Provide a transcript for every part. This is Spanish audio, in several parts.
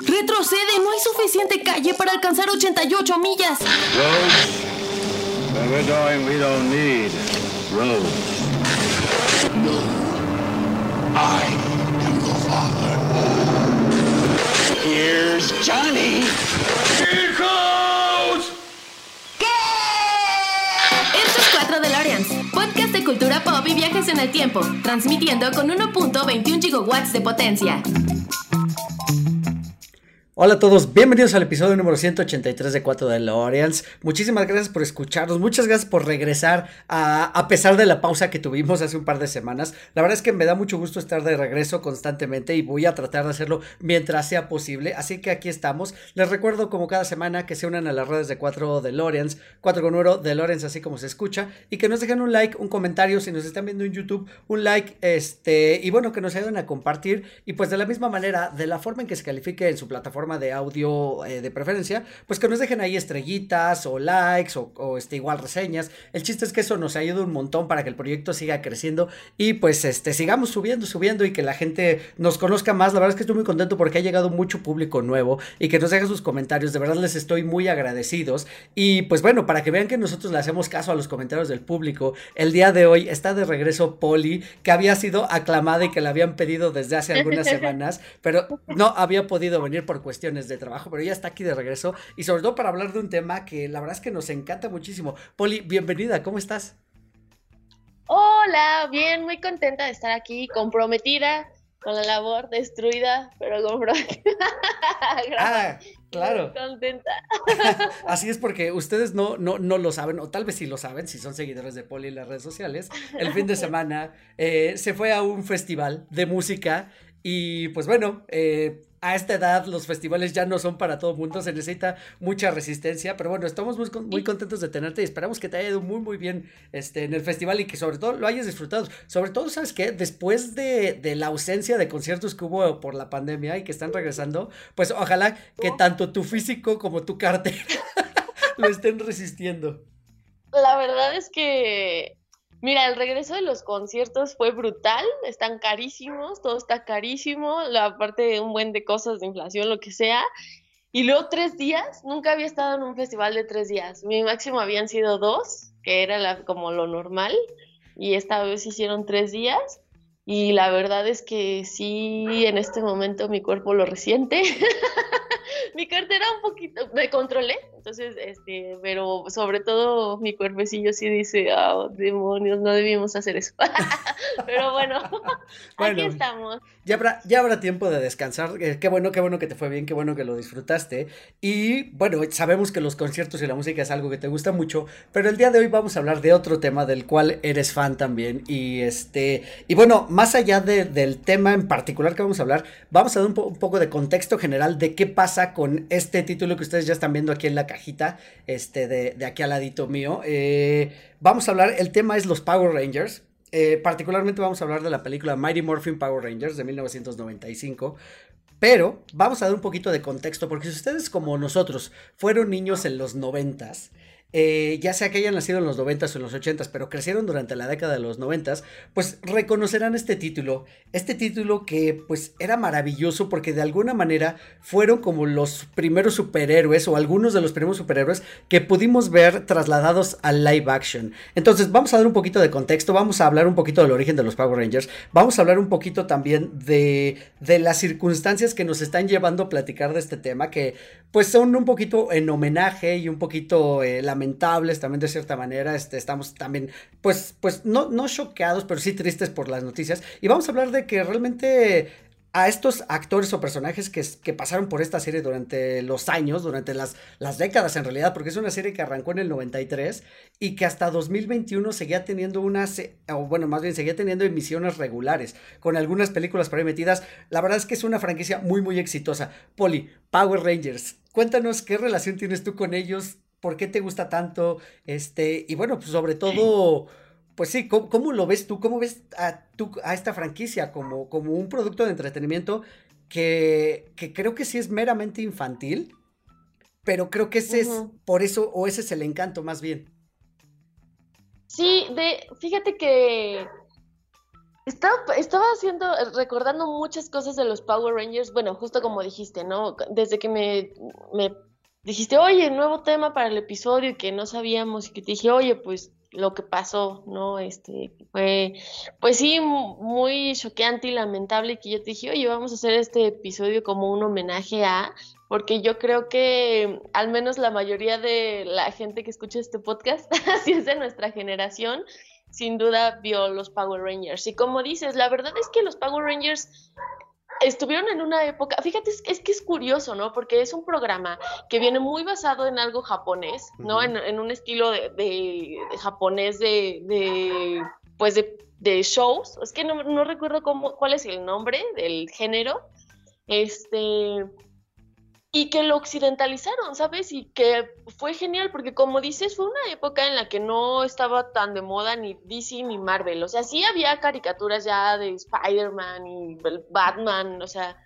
Retrocede, no hay suficiente calle para alcanzar 88 millas. Roads? Where we're going, we don't need roads. I am the father. Here's Johnny. Here goes! Esto es 4 DeLoreans, podcast de cultura pop y viajes en el tiempo, transmitiendo con 1.21 gigawatts de potencia. Hola a todos, bienvenidos al episodio número 183 de 4 de Loreans. Muchísimas gracias por escucharnos, muchas gracias por regresar a, a, pesar de la pausa que tuvimos hace un par de semanas. La verdad es que me da mucho gusto estar de regreso constantemente y voy a tratar de hacerlo mientras sea posible. Así que aquí estamos. Les recuerdo como cada semana que se unan a las redes de 4 de Loreans, 4 con 1 de Loreans así como se escucha y que nos dejen un like, un comentario si nos están viendo en YouTube, un like este y bueno que nos ayuden a compartir y pues de la misma manera, de la forma en que se califique en su plataforma de audio eh, de preferencia, pues que nos dejen ahí estrellitas o likes o, o, este igual reseñas. El chiste es que eso nos ayuda un montón para que el proyecto siga creciendo y pues este sigamos subiendo, subiendo y que la gente nos conozca más. La verdad es que estoy muy contento porque ha llegado mucho público nuevo y que nos dejen sus comentarios. De verdad les estoy muy agradecidos. Y pues bueno, para que vean que nosotros le hacemos caso a los comentarios del público, el día de hoy está de regreso Poli, que había sido aclamada y que la habían pedido desde hace algunas semanas, pero no había podido venir por cuestiones de trabajo, pero ya está aquí de regreso y sobre todo para hablar de un tema que la verdad es que nos encanta muchísimo. Poli, bienvenida, ¿cómo estás? Hola, bien, muy contenta de estar aquí, comprometida con la labor, destruida, pero comprometida. ah, claro. Muy contenta. Así es porque ustedes no, no, no lo saben, o tal vez sí lo saben, si son seguidores de Poli en las redes sociales. El fin de semana eh, se fue a un festival de música y pues bueno, eh, a esta edad los festivales ya no son para todo el mundo, se necesita mucha resistencia, pero bueno, estamos muy, muy, contentos de tenerte y esperamos que te haya ido muy muy bien este, en el festival y que sobre todo lo hayas disfrutado. Sobre todo, ¿sabes qué? Después de, de la ausencia de conciertos que hubo por la pandemia y que están regresando, pues ojalá que tanto tu físico como tu cartera lo estén resistiendo. La verdad es que Mira, el regreso de los conciertos fue brutal, están carísimos, todo está carísimo, la parte de un buen de cosas de inflación, lo que sea. Y luego tres días, nunca había estado en un festival de tres días. Mi máximo habían sido dos, que era la, como lo normal, y esta vez hicieron tres días. Y la verdad es que sí, en este momento mi cuerpo lo resiente. mi cartera un poquito, me controlé, entonces, este, pero sobre todo mi cuerpecillo sí dice, oh, demonios, no debíamos hacer eso. pero bueno, bueno, aquí estamos. Ya habrá, ya habrá tiempo de descansar, eh, qué bueno, qué bueno que te fue bien, qué bueno que lo disfrutaste. Y bueno, sabemos que los conciertos y la música es algo que te gusta mucho, pero el día de hoy vamos a hablar de otro tema del cual eres fan también. Y este, y bueno, más allá de, del tema en particular que vamos a hablar, vamos a dar un, po un poco de contexto general de qué pasa con este título que ustedes ya están viendo aquí en la cajita, este, de, de aquí al ladito mío. Eh, vamos a hablar, el tema es los Power Rangers. Eh, particularmente vamos a hablar de la película Mighty Morphin Power Rangers de 1995. Pero vamos a dar un poquito de contexto, porque si ustedes como nosotros fueron niños en los noventas, eh, ya sea que hayan nacido en los 90s o en los 80s, pero crecieron durante la década de los 90s, pues reconocerán este título. Este título que pues era maravilloso porque de alguna manera fueron como los primeros superhéroes o algunos de los primeros superhéroes que pudimos ver trasladados al live action. Entonces vamos a dar un poquito de contexto, vamos a hablar un poquito del origen de los Power Rangers, vamos a hablar un poquito también de, de las circunstancias que nos están llevando a platicar de este tema, que pues son un poquito en homenaje y un poquito eh, lamentables también de cierta manera. Este, estamos también, pues, pues no, no choqueados, pero sí tristes por las noticias. Y vamos a hablar de que realmente a estos actores o personajes que, que, pasaron por esta serie durante los años, durante las, las décadas en realidad, porque es una serie que arrancó en el 93 y que hasta 2021 seguía teniendo unas, o bueno, más bien seguía teniendo emisiones regulares, con algunas películas por ahí metidas. La verdad es que es una franquicia muy, muy exitosa. Poli, Power Rangers, cuéntanos qué relación tienes tú con ellos, por qué te gusta tanto, este, y bueno, pues sobre todo... Pues sí, ¿cómo, ¿cómo, lo ves tú? ¿Cómo ves a, tú, a esta franquicia como, como un producto de entretenimiento que, que, creo que sí es meramente infantil, pero creo que ese uh -huh. es por eso, o ese es el encanto más bien? Sí, de, fíjate que Estaba, estaba haciendo, recordando muchas cosas de los Power Rangers, bueno, justo como dijiste, ¿no? Desde que me, me dijiste, oye, nuevo tema para el episodio y que no sabíamos y que te dije, oye, pues lo que pasó, ¿no? Este, fue, pues sí, muy choqueante y lamentable que yo te dije, oye, vamos a hacer este episodio como un homenaje a, porque yo creo que al menos la mayoría de la gente que escucha este podcast, si es de nuestra generación, sin duda vio los Power Rangers. Y como dices, la verdad es que los Power Rangers estuvieron en una época, fíjate, es, que es curioso, ¿no? Porque es un programa que viene muy basado en algo japonés, ¿no? en, un estilo de, japonés de, de, pues de, de, shows. Es que no, no recuerdo cómo, cuál es el nombre del género. Este, y que lo occidentalizaron, ¿sabes? Y que fue genial porque como dices, fue una época en la que no estaba tan de moda ni DC ni Marvel, o sea, sí había caricaturas ya de Spider-Man y Batman, o sea,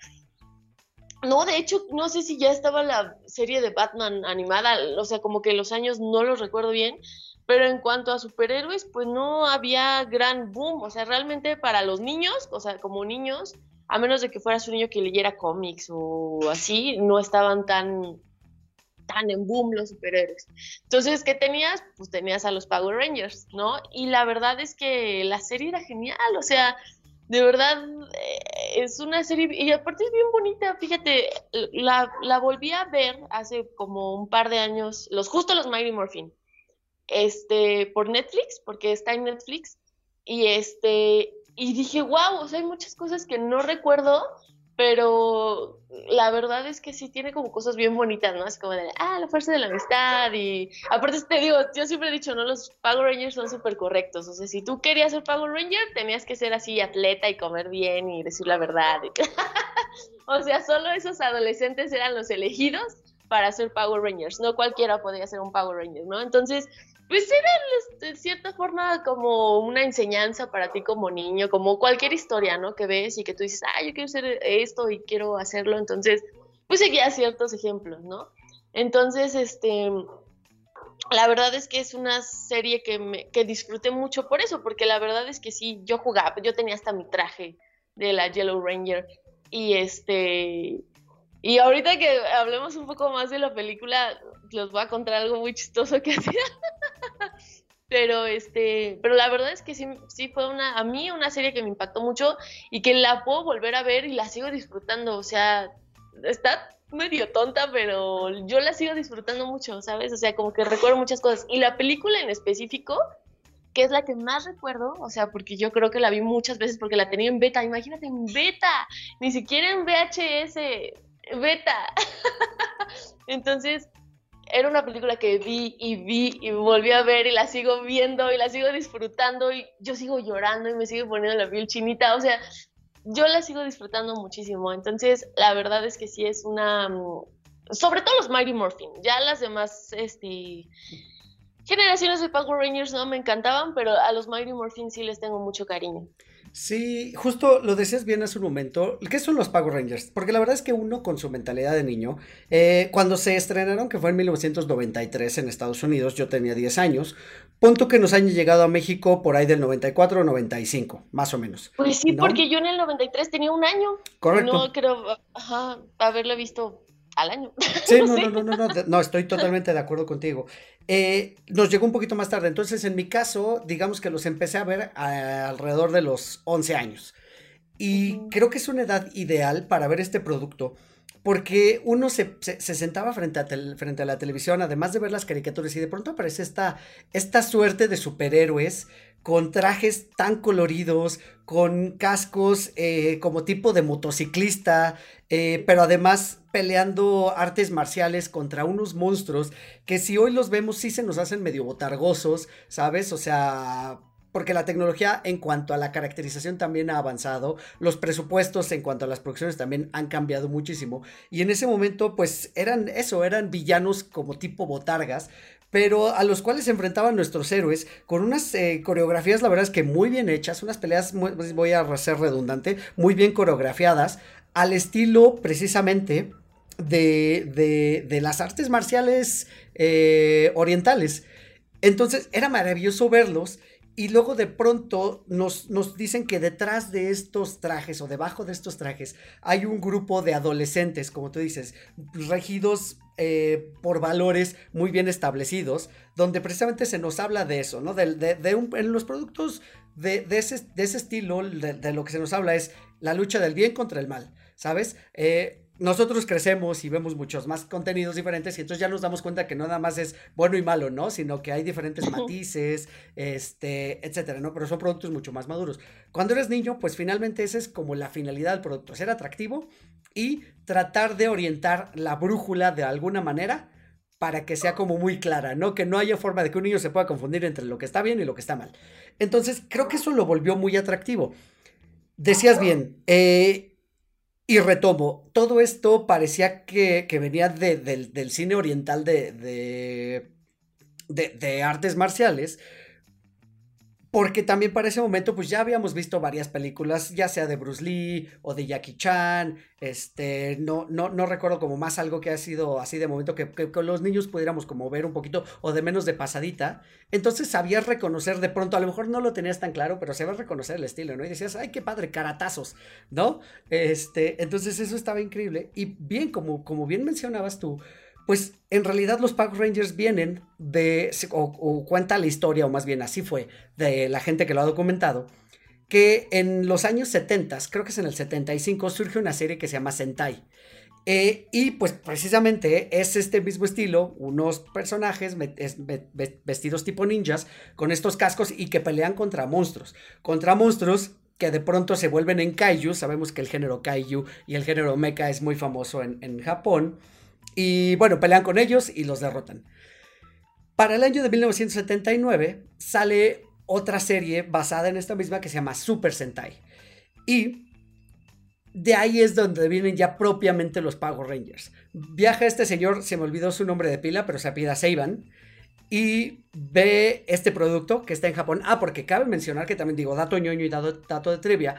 no, de hecho, no sé si ya estaba la serie de Batman animada, o sea, como que los años no los recuerdo bien, pero en cuanto a superhéroes, pues no había gran boom, o sea, realmente para los niños, o sea, como niños, a menos de que fueras un niño que leyera cómics o así, no estaban tan, tan en boom los superhéroes. Entonces, ¿qué tenías? Pues tenías a los Power Rangers, ¿no? Y la verdad es que la serie era genial, o sea, de verdad eh, es una serie, y aparte es bien bonita, fíjate, la, volví a ver hace como un par de años, los justo los Mighty Morphin, este, por Netflix, porque está en Netflix, y este, y dije, wow, o sea, hay muchas cosas que no recuerdo, pero la verdad es que sí tiene como cosas bien bonitas, ¿no? Es como de, ah, la fuerza de la amistad y aparte te digo, yo siempre he dicho, ¿no? Los Power Rangers son súper correctos, o sea, si tú querías ser Power Ranger, tenías que ser así atleta y comer bien y decir la verdad. o sea, solo esos adolescentes eran los elegidos para ser Power Rangers, no cualquiera podía ser un Power Ranger, ¿no? Entonces, pues era de cierta forma como una enseñanza para ti como niño, como cualquier historia, ¿no? Que ves y que tú dices, ah, yo quiero hacer esto y quiero hacerlo, entonces, pues seguía ciertos ejemplos, ¿no? Entonces, este, la verdad es que es una serie que, me, que disfruté mucho por eso, porque la verdad es que sí, yo jugaba, yo tenía hasta mi traje de la Yellow Ranger y este, y ahorita que hablemos un poco más de la película, les voy a contar algo muy chistoso que hacía. pero este, pero la verdad es que sí, sí fue una, a mí una serie que me impactó mucho y que la puedo volver a ver y la sigo disfrutando. O sea, está medio tonta, pero yo la sigo disfrutando mucho, ¿sabes? O sea, como que recuerdo muchas cosas. Y la película en específico, que es la que más recuerdo, o sea, porque yo creo que la vi muchas veces porque la tenía en beta, imagínate en beta, ni siquiera en VHS, beta. Entonces, era una película que vi y vi y volví a ver y la sigo viendo y la sigo disfrutando y yo sigo llorando y me sigue poniendo la piel chinita, o sea, yo la sigo disfrutando muchísimo. Entonces, la verdad es que sí es una mm, sobre todo los Mighty Morphin, ya las demás este generaciones de Power Rangers no me encantaban, pero a los Mighty Morphin sí les tengo mucho cariño. Sí, justo lo decías bien hace un momento. ¿Qué son los Power Rangers? Porque la verdad es que uno con su mentalidad de niño, eh, cuando se estrenaron, que fue en 1993 en Estados Unidos, yo tenía 10 años, punto que nos han llegado a México por ahí del 94 o 95, más o menos. Pues sí, porque yo en el 93 tenía un año. Correcto. No creo, ajá, haberlo visto al año. Sí, no, no, no, no, no, no, estoy totalmente de acuerdo contigo. Eh, nos llegó un poquito más tarde, entonces en mi caso, digamos que los empecé a ver alrededor de los 11 años. Y creo que es una edad ideal para ver este producto, porque uno se, sentaba frente a, frente a la televisión, además de ver las caricaturas, y de pronto aparece esta, esta suerte de superhéroes con trajes tan coloridos, con cascos eh, como tipo de motociclista, eh, pero además peleando artes marciales contra unos monstruos que si hoy los vemos sí se nos hacen medio botargosos, ¿sabes? O sea, porque la tecnología en cuanto a la caracterización también ha avanzado, los presupuestos en cuanto a las producciones también han cambiado muchísimo y en ese momento pues eran eso, eran villanos como tipo botargas, pero a los cuales se enfrentaban nuestros héroes con unas eh, coreografías, la verdad es que muy bien hechas, unas peleas, pues, voy a ser redundante, muy bien coreografiadas, al estilo precisamente de, de, las artes marciales eh, orientales. Entonces era maravilloso verlos y luego de pronto nos, nos, dicen que detrás de estos trajes o debajo de estos trajes hay un grupo de adolescentes, como tú dices, regidos eh, por valores muy bien establecidos, donde precisamente se nos habla de eso, ¿no? De, de, un, en los productos de, de, ese, de ese estilo, de, lo que se nos habla es la lucha del bien contra el mal, ¿sabes? Eh, nosotros crecemos y vemos muchos más contenidos diferentes y entonces ya nos damos cuenta que no nada más es bueno y malo, ¿no? Sino que hay diferentes matices, este, etcétera, ¿no? Pero son productos mucho más maduros. Cuando eres niño, pues finalmente esa es como la finalidad del producto, ser atractivo y tratar de orientar la brújula de alguna manera para que sea como muy clara, ¿no? Que no haya forma de que un niño se pueda confundir entre lo que está bien y lo que está mal. Entonces, creo que eso lo volvió muy atractivo. Decías bien, eh, y retomo, todo esto parecía que, venía del cine oriental de, de, de, artes marciales, porque también para ese momento pues ya habíamos visto varias películas, ya sea de Bruce Lee o de Jackie Chan, este, no, no, no recuerdo como más algo que ha sido así de momento que, con los niños pudiéramos como ver un poquito o de menos de pasadita, entonces sabías reconocer de pronto, a lo mejor no lo tenías tan claro, pero sabías reconocer el estilo, ¿no? Y decías, ay, qué padre, caratazos, ¿no? Este, entonces eso estaba increíble y bien, como, como bien mencionabas tú, pues en realidad los Power Rangers vienen de, o, cuenta la historia, o más bien así fue, de la gente que lo ha documentado, que en los años 70, creo que es en el 75, surge una serie que se llama Sentai. Eh, y pues precisamente es este mismo estilo, unos personajes vestidos tipo ninjas con estos cascos y que pelean contra monstruos, contra monstruos que de pronto se vuelven en kaiju, sabemos que el género kaiju y el género mecha es muy famoso en, en Japón, y bueno, pelean con ellos y los derrotan. Para el año de 1979 sale otra serie basada en esta misma que se llama Super Sentai. Y de ahí es donde vienen ya propiamente los Power Rangers. Viaja este señor, se me olvidó su nombre de pila, pero se apida Seiban. Y ve este producto que está en Japón. Ah, porque cabe mencionar que también digo, dato ñoño y dato, dato de trivia.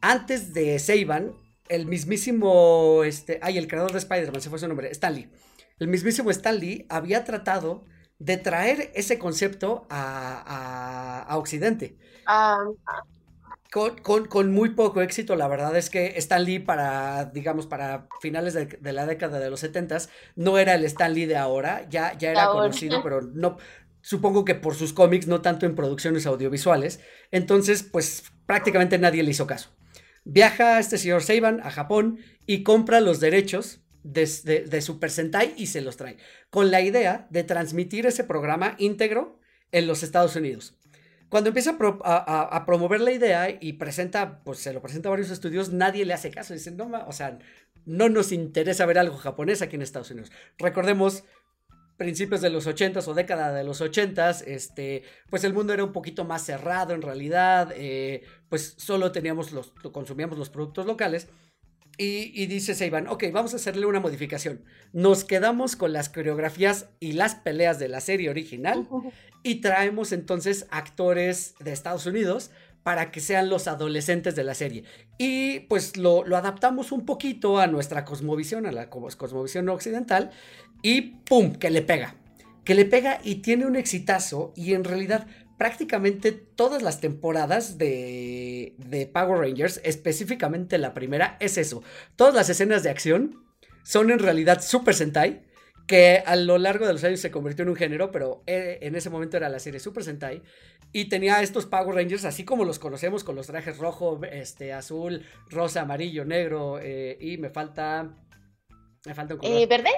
Antes de Seiban, el mismísimo, este, ay, el creador de Spider-Man, se fue su nombre, Stanley. El mismísimo Stanley había tratado de traer ese concepto a, Occidente. Ah, con, muy poco éxito, la verdad es que Stan Lee para, digamos, para finales de, la década de los 70 no era el Stan Lee de ahora, ya, ya era conocido, pero no, supongo que por sus cómics, no tanto en producciones audiovisuales, entonces pues prácticamente nadie le hizo caso. Viaja este señor Seiban a Japón y compra los derechos de, Super Sentai y se los trae, con la idea de transmitir ese programa íntegro en los Estados Unidos. Cuando empieza a, promover la idea y presenta, pues se lo presenta a varios estudios, nadie le hace caso. Dicen, no, o sea, no nos interesa ver algo japonés aquí en Estados Unidos. Recordemos, principios de los 80s o década de los 80s, este, pues el mundo era un poquito más cerrado en realidad, eh, pues solo teníamos los, consumíamos los productos locales. Y, y, dice Seiban, ok, vamos a hacerle una modificación. Nos quedamos con las coreografías y las peleas de la serie original y traemos entonces actores de Estados Unidos para que sean los adolescentes de la serie. Y pues lo, adaptamos un poquito a nuestra cosmovisión, a la cosmovisión occidental, y ¡pum! que le pega. Que le pega y tiene un exitazo y en realidad prácticamente todas las temporadas de, de Power Rangers, específicamente la primera, es eso. Todas las escenas de acción son en realidad Super Sentai, que a lo largo de los años se convirtió en un género, pero eh, en ese momento era la serie Super Sentai, y tenía estos Power Rangers, así como los conocemos, con los trajes rojo, este, azul, rosa, amarillo, negro, eh, y me falta... Me falta un color. Eh, ¿Verde?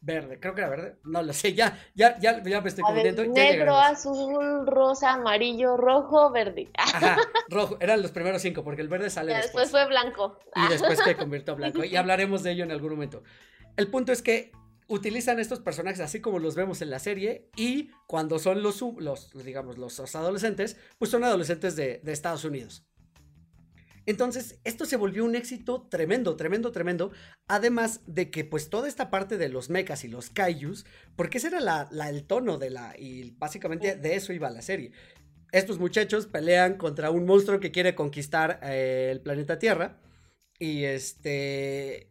verde, creo que era verde, no lo sé, ya, ya, ya, ya me estoy confundiendo. Negro, azul, rosa, amarillo, rojo, verde. Ajá, rojo, eran los primeros cinco, porque el verde sale después. después fue blanco. Y después se convirtió blanco, y hablaremos de ello en algún momento. El punto es que utilizan estos personajes así como los vemos en la serie y cuando son los, los digamos, los, adolescentes, pues son adolescentes de, de Estados Unidos. Entonces, esto se volvió un éxito tremendo, tremendo, tremendo. Además de que, pues, toda esta parte de los mechas y los kaijus, porque ese era la, el tono de la. Y básicamente de eso iba la serie. Estos muchachos pelean contra un monstruo que quiere conquistar eh, el planeta Tierra. Y este.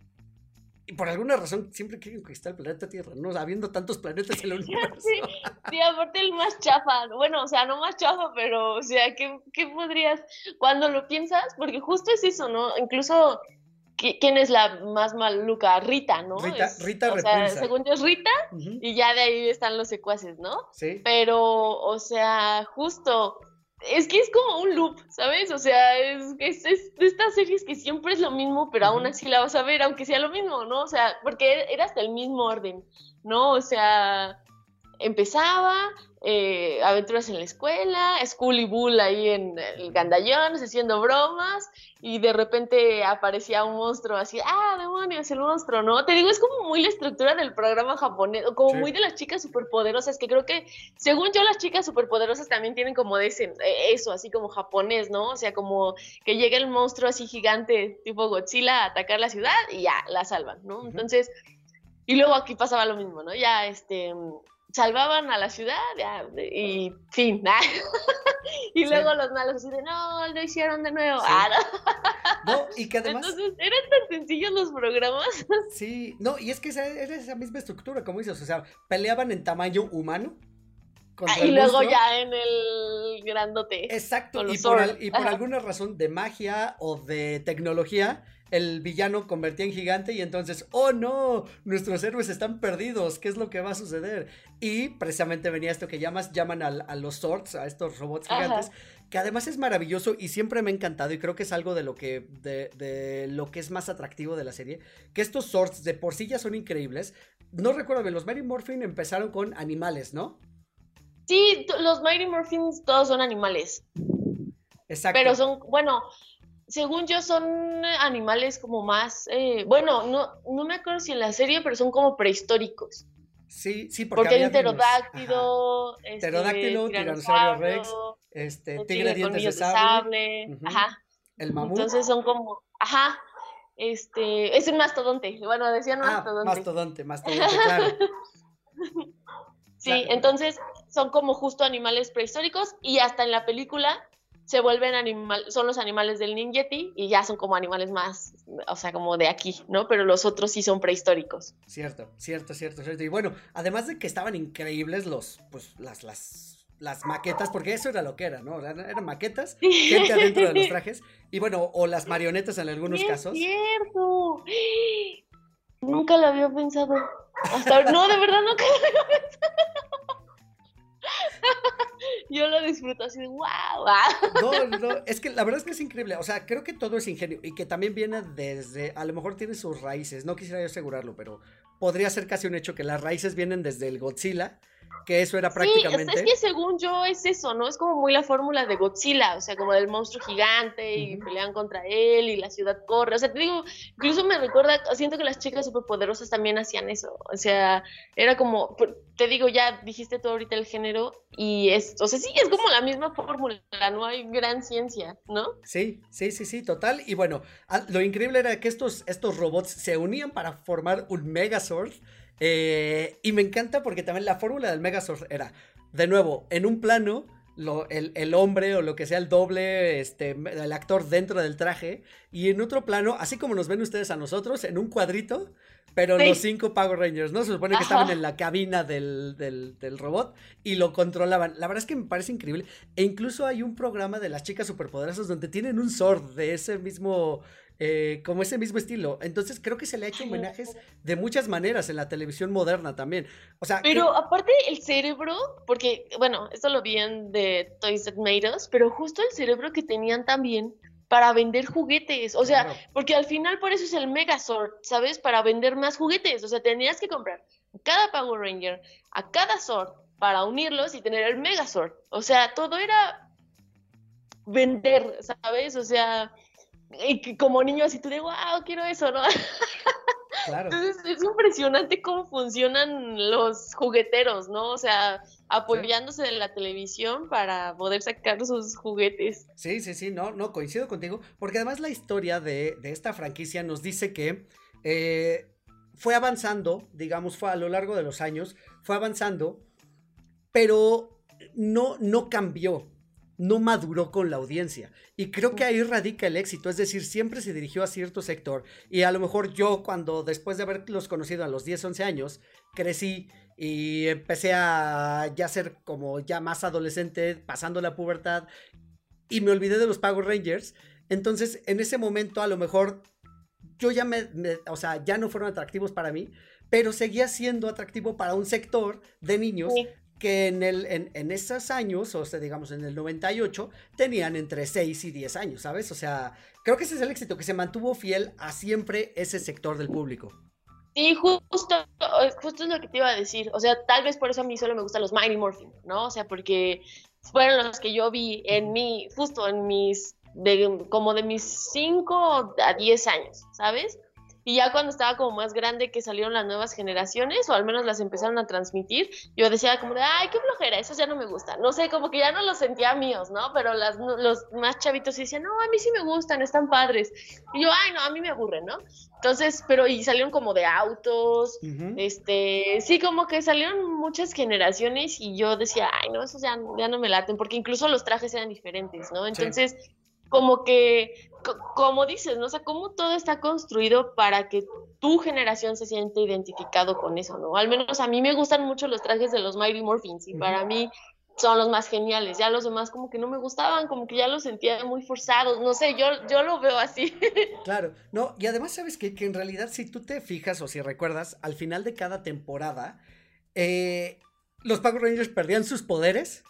Y por alguna razón siempre quieren conquistar el planeta Tierra, ¿no? habiendo tantos planetas en el universo. Sí, sí, aparte el más chafa, bueno, o sea, no más chafa, pero, o sea, ¿qué, ¿qué, podrías, cuando lo piensas? Porque justo es eso, ¿no? Incluso, ¿quién es la más maluca? Rita, ¿no? Rita, Rita O sea, según yo es Rita, y ya de ahí están los secuaces, ¿no? Sí. Pero, o sea, justo es que es como un loop, ¿sabes? O sea, es, es, es, de estas series que siempre es lo mismo, pero aún así la vas a ver, aunque sea lo mismo, ¿no? O sea, porque era hasta el mismo orden, ¿no? O sea, empezaba, eh, aventuras en la escuela, School y Bull ahí en el gandallón, haciendo bromas, y de repente aparecía un monstruo así, ah, demonios, el monstruo, ¿no? Te digo, es como muy la estructura del programa japonés, como muy de las chicas superpoderosas, que creo que, según yo, las chicas superpoderosas también tienen como de ese, eh, eso, así como japonés, ¿no? O sea, como que llega el monstruo así gigante, tipo Godzilla, a atacar la ciudad y ya, la salvan, ¿no? Entonces, y luego aquí pasaba lo mismo, ¿no? Ya, este salvaban a la ciudad y fin. y luego los malos así de, no, lo hicieron de nuevo. Ah, no. y que además... Entonces, eran tan sencillos los programas. sí, no, y es que era esa misma estructura, como dices, o sea, peleaban en tamaño humano. Ah, y luego ya en el grandote. Exacto, y por, y por alguna razón de magia o de tecnología, el villano convertía en gigante y entonces, oh no, nuestros héroes están perdidos, ¿qué es lo que va a suceder? Y precisamente venía esto que llamas, llaman a, los swords, a estos robots gigantes, que además es maravilloso y siempre me ha encantado y creo que es algo de lo que, de, de, lo que es más atractivo de la serie, que estos swords de por sí ya son increíbles. No recuerdo bien, los Mary Morphin empezaron con animales, ¿no? Sí, los Mighty Morphins todos son animales. Exacto. Pero son, bueno, según yo, son animales como más. Eh, bueno, no, no me acuerdo si en la serie, pero son como prehistóricos. Sí, sí, porque, porque hay pterodáctilo, este, pterodáctilo, tiranosaurio rex, este, tigre de dientes de sable, ajá. El mamut. Entonces son como, ajá, este, es un mastodonte, bueno, decían ah, mastodonte. Mastodonte, mastodonte, claro. sí, entonces son como justo animales prehistóricos y hasta en la película se vuelven animal, son los animales del ninjeti y ya son como animales más, o sea, como de aquí, ¿no? Pero los otros sí son prehistóricos. Cierto, cierto, cierto, cierto. Y bueno, además de que estaban increíbles los, pues, las, las, las maquetas, porque eso era lo que era, ¿no? Eran, maquetas, gente adentro de los trajes, y bueno, o las marionetas en algunos casos. Es cierto. Nunca lo había pensado. Hasta no, de verdad nunca lo había pensado. Yo lo disfruto así de wow. No, no, es que la verdad es que es increíble. O sea, creo que todo es ingenio y que también viene desde, a lo mejor tiene sus raíces, no quisiera yo asegurarlo, pero podría ser casi un hecho que las raíces vienen desde el Godzilla que eso era prácticamente. Sí, es, que según yo es eso, ¿no? Es como muy la fórmula de Godzilla, o sea, como del monstruo gigante y pelean contra él y la ciudad corre. O sea, te digo, incluso me recuerda, siento que las chicas superpoderosas también hacían eso. O sea, era como, te digo, ya dijiste tú ahorita el género y es, o sea, sí, es como la misma fórmula, no hay gran ciencia, ¿no? Sí, sí, sí, sí, total. Y bueno, lo increíble era que estos, estos robots se unían para formar un Megazord eh, y me encanta porque también la fórmula del Megazord era, de nuevo, en un plano, el, hombre o lo que sea el doble, este, el actor dentro del traje, y en otro plano, así como nos ven ustedes a nosotros, en un cuadrito, pero los cinco Power Rangers, ¿no? Se supone que estaban en la cabina del, del, robot y lo controlaban. La verdad es que me parece increíble. E incluso hay un programa de las chicas superpoderosas donde tienen un sword de ese mismo eh, como ese mismo estilo. Entonces creo que se le ha hecho homenajes de muchas maneras en la televisión moderna también. O sea, pero aparte el cerebro, porque bueno, esto lo vi en de Toys That Made Us, pero justo el cerebro que tenían también para vender juguetes, o sea, porque al final por eso es el Megazord, ¿sabes? Para vender más juguetes, o sea, tenías que comprar cada Power Ranger, a cada Sword, para unirlos y tener el Megazord. O sea, todo era vender, ¿sabes? O sea, y que como niño así tú de, wow, quiero eso, ¿no? Claro. Entonces es impresionante cómo funcionan los jugueteros, ¿no? O sea, apoyándose de la televisión para poder sacar sus juguetes. Sí, sí, sí, no, no, coincido contigo, porque además la historia de, esta franquicia nos dice que eh, fue avanzando, digamos, fue a lo largo de los años, fue avanzando, pero no, no cambió no maduró con la audiencia. Y creo que ahí radica el éxito, es decir, siempre se dirigió a cierto sector. Y a lo mejor yo, cuando después de haberlos conocido a los 10, 11 años, crecí y empecé a ya ser como ya más adolescente, pasando la pubertad, y me olvidé de los Power Rangers. Entonces, en ese momento, a lo mejor yo ya me, o sea, ya no fueron atractivos para mí, pero seguía siendo atractivo para un sector de niños que en, el, en, esos años, o sea, digamos en el 98, tenían entre 6 y 10 años, ¿sabes? O sea, creo que ese es el éxito, que se mantuvo fiel a siempre ese sector del público. Sí, justo, justo es lo que te iba a decir. O sea, tal vez por eso a mí solo me gustan los Mighty Morphin, ¿no? O sea, porque fueron los que yo vi en mi, justo en mis, como de mis 5 a 10 años, ¿sabes? Y ya cuando estaba como más grande que salieron las nuevas generaciones, o al menos las empezaron a transmitir, yo decía como de, ay, qué flojera, eso ya no me gusta. No sé, como que ya no los sentía míos, ¿no? Pero las, los más chavitos decían, no, a mí sí me gustan, están padres. Y yo, ay, no, a mí me aburren, ¿no? Entonces, pero y salieron como de autos, este, sí, como que salieron muchas generaciones y yo decía, ay, no, esos ya, ya no me laten, porque incluso los trajes eran diferentes, ¿no? Entonces, como que, como dices, ¿no? O sea, cómo todo está construido para que tu generación se siente identificado con eso, ¿no? Al menos a mí me gustan mucho los trajes de los Mighty Morphins y para mí son los más geniales. Ya los demás como que no me gustaban, como que ya los sentía muy forzados. No sé, yo, yo lo veo así. Claro, no, y además sabes que, que en realidad si tú te fijas o si recuerdas, al final de cada temporada, eh, los Power Rangers perdían sus poderes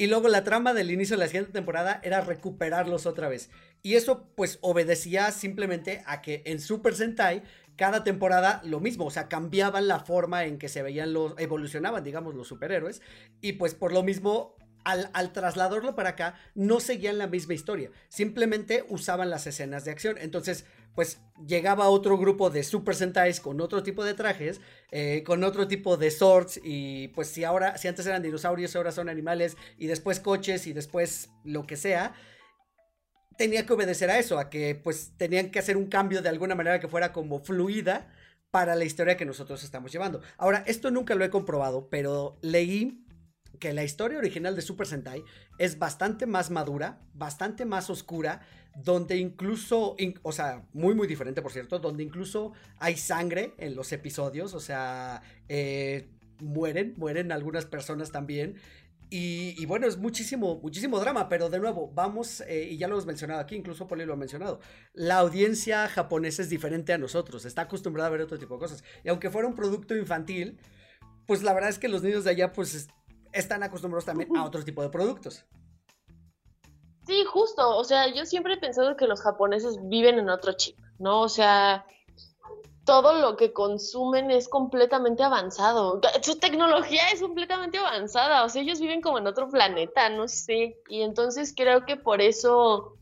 y luego la trama del inicio de la siguiente temporada era recuperarlos otra vez. Y eso pues obedecía simplemente a que en Super Sentai cada temporada lo mismo, o sea, cambiaban la forma en que se veían los, evolucionaban, digamos, los superhéroes. Y pues por lo mismo al, al, trasladarlo para acá, no seguían la misma historia, simplemente usaban las escenas de acción. Entonces, pues llegaba otro grupo de Super Sentais con otro tipo de trajes, eh, con otro tipo de swords y pues si ahora, si antes eran dinosaurios, ahora son animales y después coches y después lo que sea, tenía que obedecer a eso, a que pues tenían que hacer un cambio de alguna manera que fuera como fluida para la historia que nosotros estamos llevando. Ahora, esto nunca lo he comprobado, pero leí que la historia original de Super Sentai es bastante más madura, bastante más oscura, donde incluso, o sea, muy muy diferente por cierto, donde incluso hay sangre en los episodios, o sea, eh, mueren, mueren algunas personas también. Y, bueno, es muchísimo, muchísimo drama, pero de nuevo, vamos, eh, y ya lo hemos mencionado aquí, incluso Poli lo ha mencionado, la audiencia japonesa es diferente a nosotros, está acostumbrada a ver otro tipo de cosas. Y aunque fuera un producto infantil, pues la verdad es que los niños de allá, pues están acostumbrados también a otro tipo de productos. Sí, justo. O sea, yo siempre he pensado que los japoneses viven en otro chip, ¿no? O sea, todo lo que consumen es completamente avanzado. Su tecnología es completamente avanzada. O sea, ellos viven como en otro planeta, no sé. Y entonces creo que por eso.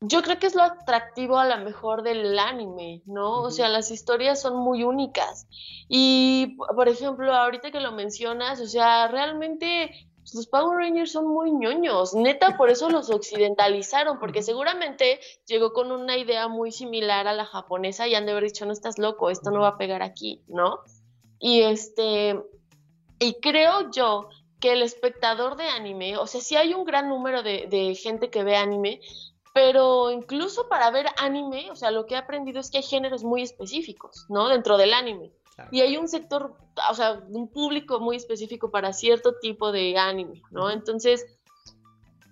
Yo creo que es lo atractivo a lo mejor del anime, ¿no? O sea, las historias son muy únicas. Y, por ejemplo, ahorita que lo mencionas, o sea, realmente los Power Rangers son muy ñoños, neta, por eso los occidentalizaron, porque seguramente llegó con una idea muy similar a la japonesa y han de haber dicho, no estás loco, esto no va a pegar aquí, ¿no? Y este, y creo yo que el espectador de anime, o sea, sí hay un gran número de, de gente que ve anime, pero incluso para ver anime, o sea, lo que he aprendido es que hay géneros muy específicos, ¿no? Dentro del anime. Y hay un sector, o sea, un público muy específico para cierto tipo de anime, ¿no? Entonces,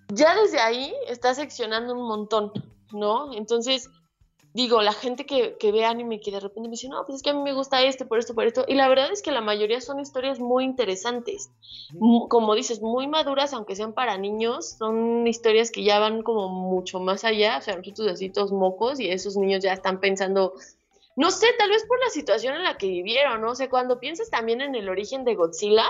ya desde ahí está seccionando un montón, ¿no? Entonces, digo, la gente que, que ve anime que de repente me dice, no, pues es que a mí me gusta este, por esto, por esto. Y la verdad es que la mayoría son historias muy interesantes. Como dices, muy maduras, aunque sean para niños. Son historias que ya van como mucho más allá. O sea, nosotros así todos mocos y esos niños ya están pensando no sé, tal vez por la situación en la que vivieron, ¿no? O sea, cuando piensas también en el origen de Godzilla,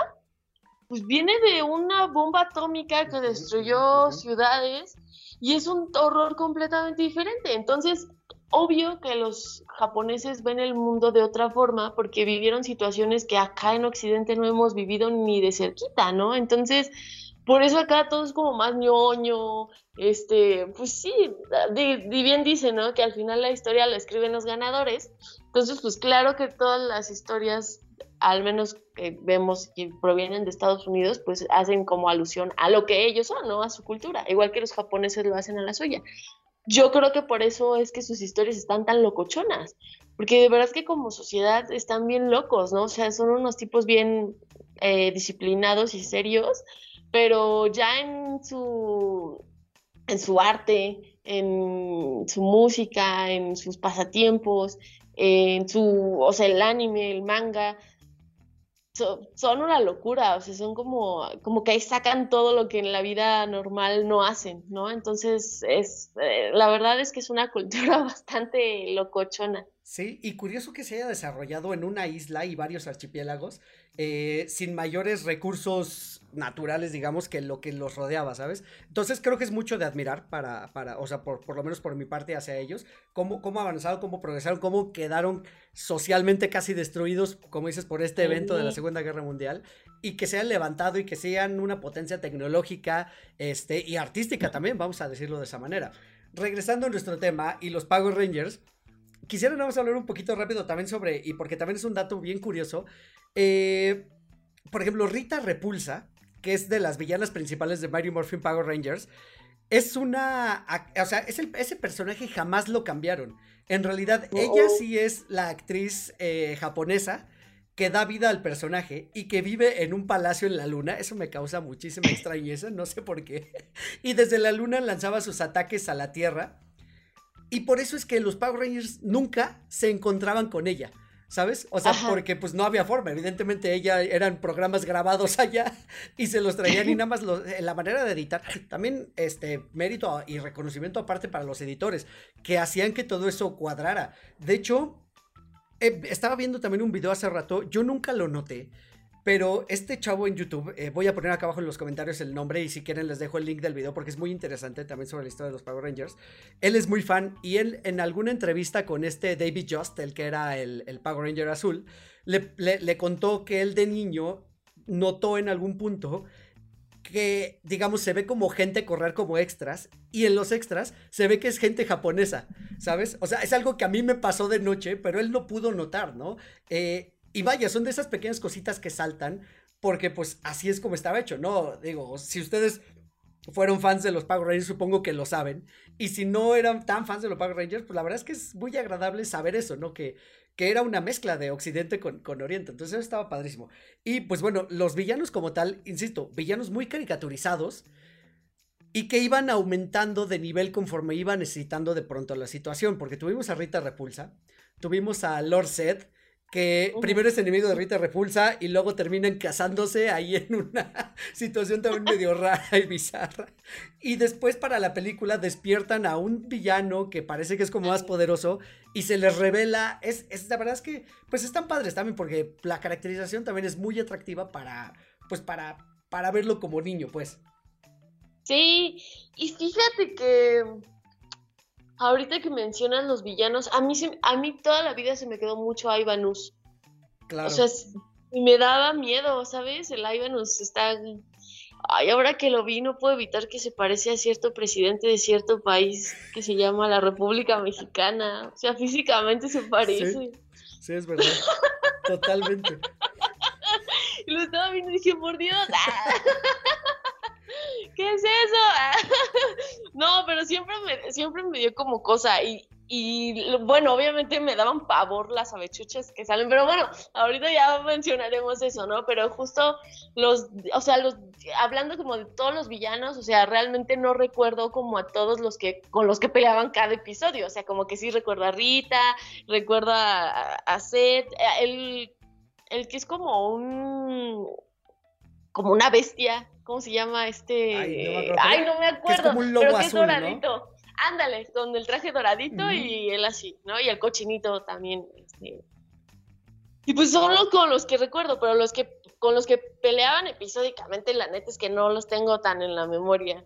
pues viene de una bomba atómica que destruyó ciudades y es un horror completamente diferente. Entonces, obvio que los japoneses ven el mundo de otra forma porque vivieron situaciones que acá en Occidente no hemos vivido ni de cerquita, ¿no? Entonces, por eso acá todo es como más ñoño, este, pues sí, bien dice, ¿no? Que al final la historia la escriben los ganadores. Entonces, pues claro que todas las historias al menos que vemos que provienen de Estados Unidos, pues hacen como alusión a lo que ellos son, ¿no? A su cultura, igual que los japoneses lo hacen a la suya. Yo creo que por eso es que sus historias están tan locochonas, porque de verdad que como sociedad están bien locos, ¿no? O sea, son unos tipos bien eh, disciplinados y serios, pero ya en su, en su arte, en su música, en sus pasatiempos, en su, o sea, el anime, el manga, son una locura, o sea, son como, como que ahí sacan todo lo que en la vida normal no hacen, ¿no? Entonces, es, eh, la verdad es que es una cultura bastante locochona. Sí, y curioso que se haya desarrollado en una isla y varios archipiélagos eh, sin mayores recursos naturales, digamos, que lo que los rodeaba, ¿sabes? Entonces creo que es mucho de admirar para, para o sea, por, por lo menos por mi parte hacia ellos, cómo, cómo avanzaron, cómo progresaron, cómo quedaron socialmente casi destruidos, como dices, por este evento de la Segunda Guerra Mundial, y que se hayan levantado y que sean una potencia tecnológica este, y artística también, vamos a decirlo de esa manera. Regresando a nuestro tema y los Power Rangers, quisiera nada más hablar un poquito rápido también sobre, y porque también es un dato bien curioso, eh, por ejemplo, Rita Repulsa, que es de las villanas principales de Mighty Morphin Power Rangers, es una, o sea, ese personaje jamás lo cambiaron. En realidad, ella sí es la actriz eh, japonesa que da vida al personaje y que vive en un palacio en la luna. Eso me causa muchísima extrañeza, no sé por qué. Y desde la luna lanzaba sus ataques a la Tierra y por eso es que los Power Rangers nunca se encontraban con ella. ¿Sabes? O sea, porque pues no había forma. Evidentemente ella eran programas grabados allá y se los traían y nada más eh, la manera de editar. También este mérito y reconocimiento aparte para los editores que hacían que todo eso cuadrara. De hecho, eh, estaba viendo también un video hace rato, yo nunca lo noté, pero este chavo en YouTube, eh, voy a poner acá abajo en los comentarios el nombre y si quieren les dejo el link del video porque es muy interesante también sobre la historia de los Power Rangers. Él es muy fan y él en alguna entrevista con este David Just, el que era el, Power Ranger azul, le, le, contó que él de niño notó en algún punto que, digamos, se ve como gente correr como extras y en los extras se ve que es gente japonesa, ¿sabes? O sea, es algo que a mí me pasó de noche, pero él no pudo notar, ¿no? Eh, y vaya, son de esas pequeñas cositas que saltan, porque pues así es como estaba hecho, ¿no? Digo, si ustedes fueron fans de los Power Rangers, supongo que lo saben. Y si no eran tan fans de los Power Rangers, pues la verdad es que es muy agradable saber eso, ¿no? Que, que era una mezcla de Occidente con, con Oriente. Entonces eso estaba padrísimo. Y pues bueno, los villanos como tal, insisto, villanos muy caricaturizados y que iban aumentando de nivel conforme iba necesitando de pronto la situación. Porque tuvimos a Rita Repulsa, tuvimos a Lord Zed, que primero es enemigo de Rita Repulsa y luego terminan casándose ahí en una situación también medio rara y bizarra. Y después para la película despiertan a un villano que parece que es como más poderoso y se les revela, es, es la verdad es que pues están padres también porque la caracterización también es muy atractiva para pues para para verlo como niño, pues. Sí, y fíjate que ahorita que mencionan los villanos, a mí, a mí toda la vida se me quedó mucho Ivanus. Claro. O sea, me daba miedo, ¿sabes? El Ivanus está... Ay, ahora que lo vi, no puedo evitar que se parece a cierto presidente de cierto país que se llama la República Mexicana. O sea, físicamente se parece. Sí, es verdad. Totalmente. lo estaba viendo y dije, por Dios. ¿qué es eso? no, pero siempre me, siempre me dio como cosa y, y bueno, obviamente me daban pavor las avechuchas que salen, pero bueno, ahorita ya mencionaremos eso, ¿no? Pero justo los, o sea, los, hablando como de todos los villanos, o sea, realmente no recuerdo como a todos los que, con los que peleaban cada episodio, o sea, como que sí recuerdo a Rita, recuerdo a, a Seth, el, el que es como un, como una bestia, ¿cómo se llama este? Ay, no me acuerdo. es como un lobo pero que es doradito. Ándale, con el traje doradito y él así, ¿no? Y el cochinito también. Este. Y pues son los con los que recuerdo, pero los que con los que peleaban episódicamente, la neta es que no los tengo tan en la memoria.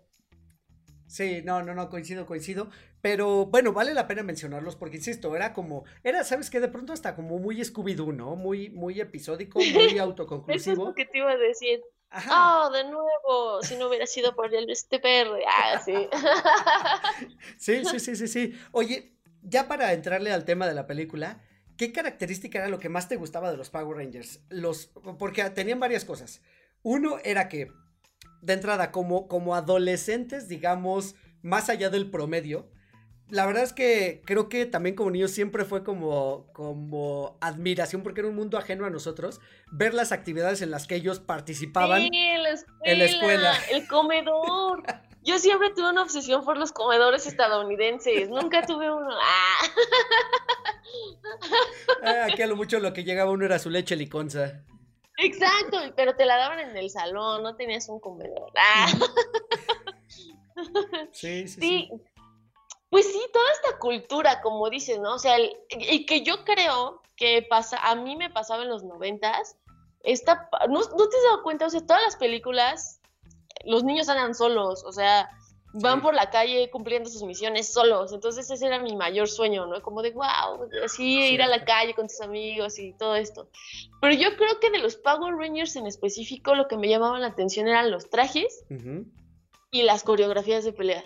Sí, no, no, no, coincido, coincido. Pero bueno, vale la pena mencionarlos porque, insisto, era como, era, ¿sabes qué? De pronto hasta como muy Scooby-Doo, ¿no? Muy, muy episódico, muy autoconclusivo. Eso es lo que te iba a decir. Oh, de nuevo, si no hubiera sido por el este perro. Ah, sí. sí, sí, sí, sí, sí. Oye, ya para entrarle al tema de la película, ¿qué característica era lo que más te gustaba de los Power Rangers? Los, porque tenían varias cosas. Uno era que, de entrada, como, como adolescentes, digamos, más allá del promedio, la verdad es que creo que también como niños siempre fue como, como admiración porque era un mundo ajeno a nosotros, ver las actividades en las que ellos participaban Sí, en la escuela. en la escuela. El comedor. Yo siempre tuve una obsesión por los comedores estadounidenses. Nunca tuve uno. Ah. Ah, aquí a lo mucho lo que llegaba uno era su leche liconza. Exacto, pero te la daban en el salón, no tenías un comedor. Ah. Sí, sí, sí. Sí, pues sí, toda esta cultura, como dices, ¿no? O sea, el- y que yo creo que pasa, a mí me pasaba en los noventas, esta, ¿no, ¿no te has dado cuenta? O sea, todas las películas, los niños andan solos, o sea, van por la calle cumpliendo sus misiones solos, entonces ese era mi mayor sueño, ¿no? Como de, wow, así ir a la calle con tus amigos y todo esto. Pero yo creo que de los Power Rangers en específico, lo que me llamaba la atención eran los trajes y las coreografías de pelea.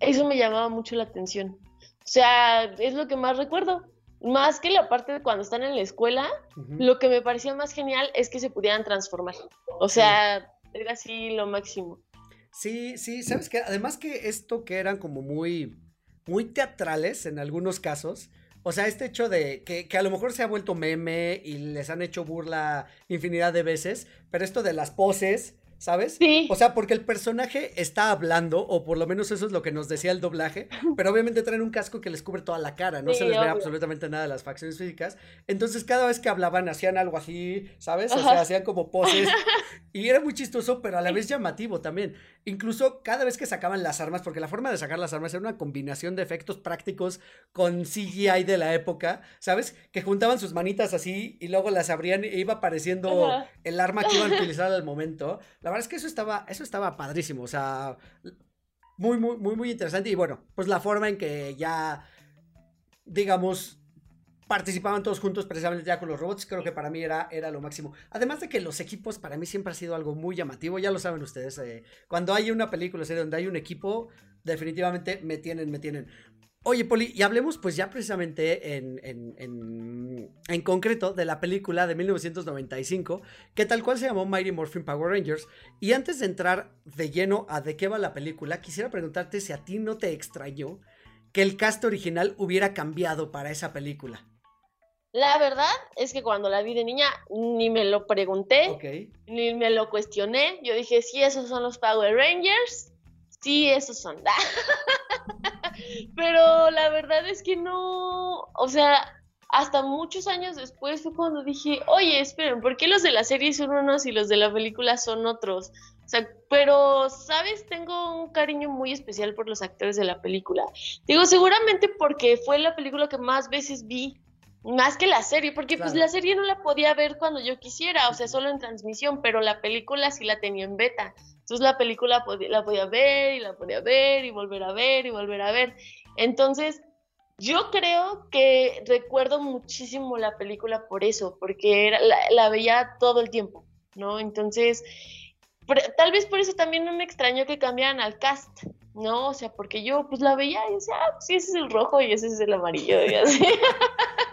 Eso me llamaba mucho la atención. O sea, es lo que más recuerdo. Más que la parte de cuando están en la escuela, lo que me parecía más genial es que se pudieran transformar. O sea, era así lo máximo. Sí, sí, sabes que además que esto que eran como muy, muy teatrales en algunos casos, o sea, este hecho de que, que a lo mejor se ha vuelto meme y les han hecho burla infinidad de veces, pero esto de las poses, ¿sabes? Sí. O sea, porque el personaje está hablando, o por lo menos eso es lo que nos decía el doblaje, pero obviamente traen un casco que les cubre toda la cara, no Sí, se les ve obvio. absolutamente nada de las facciones físicas. Entonces, cada vez que hablaban, hacían algo así, ¿sabes? O Ajá. sea, hacían como poses. Y era muy chistoso, pero a la vez llamativo también. Incluso cada vez que sacaban las armas, porque la forma de sacar las armas era una combinación de efectos prácticos con CGI de la época, ¿sabes? Que juntaban sus manitas así y luego las abrían e iba apareciendo el arma que iban a utilizar al momento. La verdad es que eso estaba, eso estaba padrísimo, o sea, muy, muy, muy, muy interesante. Y bueno, pues la forma en que ya, digamos, participaban todos juntos precisamente ya con los robots, creo que para mí era, era lo máximo. Además de que los equipos para mí siempre ha sido algo muy llamativo, ya lo saben ustedes, eh, cuando hay una película, donde hay un equipo, definitivamente me tienen, me tienen. Oye, Poli, y hablemos pues ya precisamente en, en, en, en concreto de la película de 1995, que tal cual se llamó Mighty Morphin Power Rangers. Y antes de entrar de lleno a de qué va la película, quisiera preguntarte si a ti no te extrañó que el cast original hubiera cambiado para esa película. La verdad es que cuando la vi de niña ni me lo pregunté, ni me lo cuestioné. Yo dije, sí, esos son los Power Rangers. Sí, esos son. Pero la verdad es que no, o sea, hasta muchos años después fue cuando dije, oye, esperen, ¿por qué los de la serie son unos y los de la película son otros? O sea, pero, ¿sabes? Tengo un cariño muy especial por los actores de la película. Digo, seguramente porque fue la película que más veces vi, más que la serie, porque pues la serie no la podía ver cuando yo quisiera, o sea, solo en transmisión, pero la película sí la tenía en beta. Entonces la película podía- la podía ver y la podía ver y volver a ver y volver a ver. Entonces, yo creo que recuerdo muchísimo la película por eso, porque era, la, la veía todo el tiempo, ¿no? Entonces, tal vez por eso también no me extrañó que cambiaran al cast, ¿no? O sea, porque yo pues la veía y decía, ah, pues sí, ese es el rojo y ese es el amarillo, y así.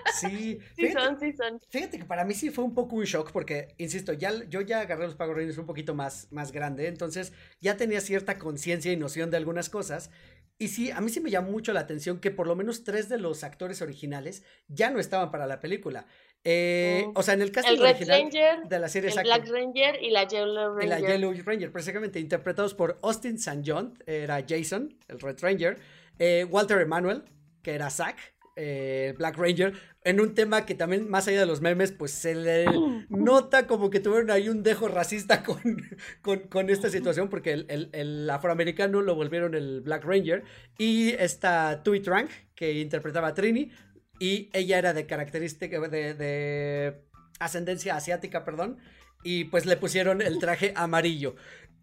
Sí, sí fíjate, son, sí son. fíjate que para mí sí fue un poco un shock porque, insisto, ya, yo ya agarré los Power Rangers un poquito más, más grande, entonces ya tenía cierta conciencia y noción de algunas cosas. Y sí, a mí sí me llamó mucho la atención que por lo menos tres de los actores originales ya no estaban para la película. Eh. O sea, en el casting El Red original Ranger, de la serie el Black Ranger y la Yellow y Ranger. la Yellow Ranger, precisamente interpretados por Austin St. John, era Jason, el Red Ranger, eh, Walter Emanuel, que era Zack, eh, Black Ranger, en un tema que también, más allá de los memes, pues se le nota como que tuvieron ahí un dejo racista con, con, con esta situación, porque el, el- el afroamericano lo volvieron el Black Ranger, y esta Tui Trank, que interpretaba a Trini, y ella era de característica, de, de ascendencia asiática, perdón, y pues le pusieron el traje amarillo.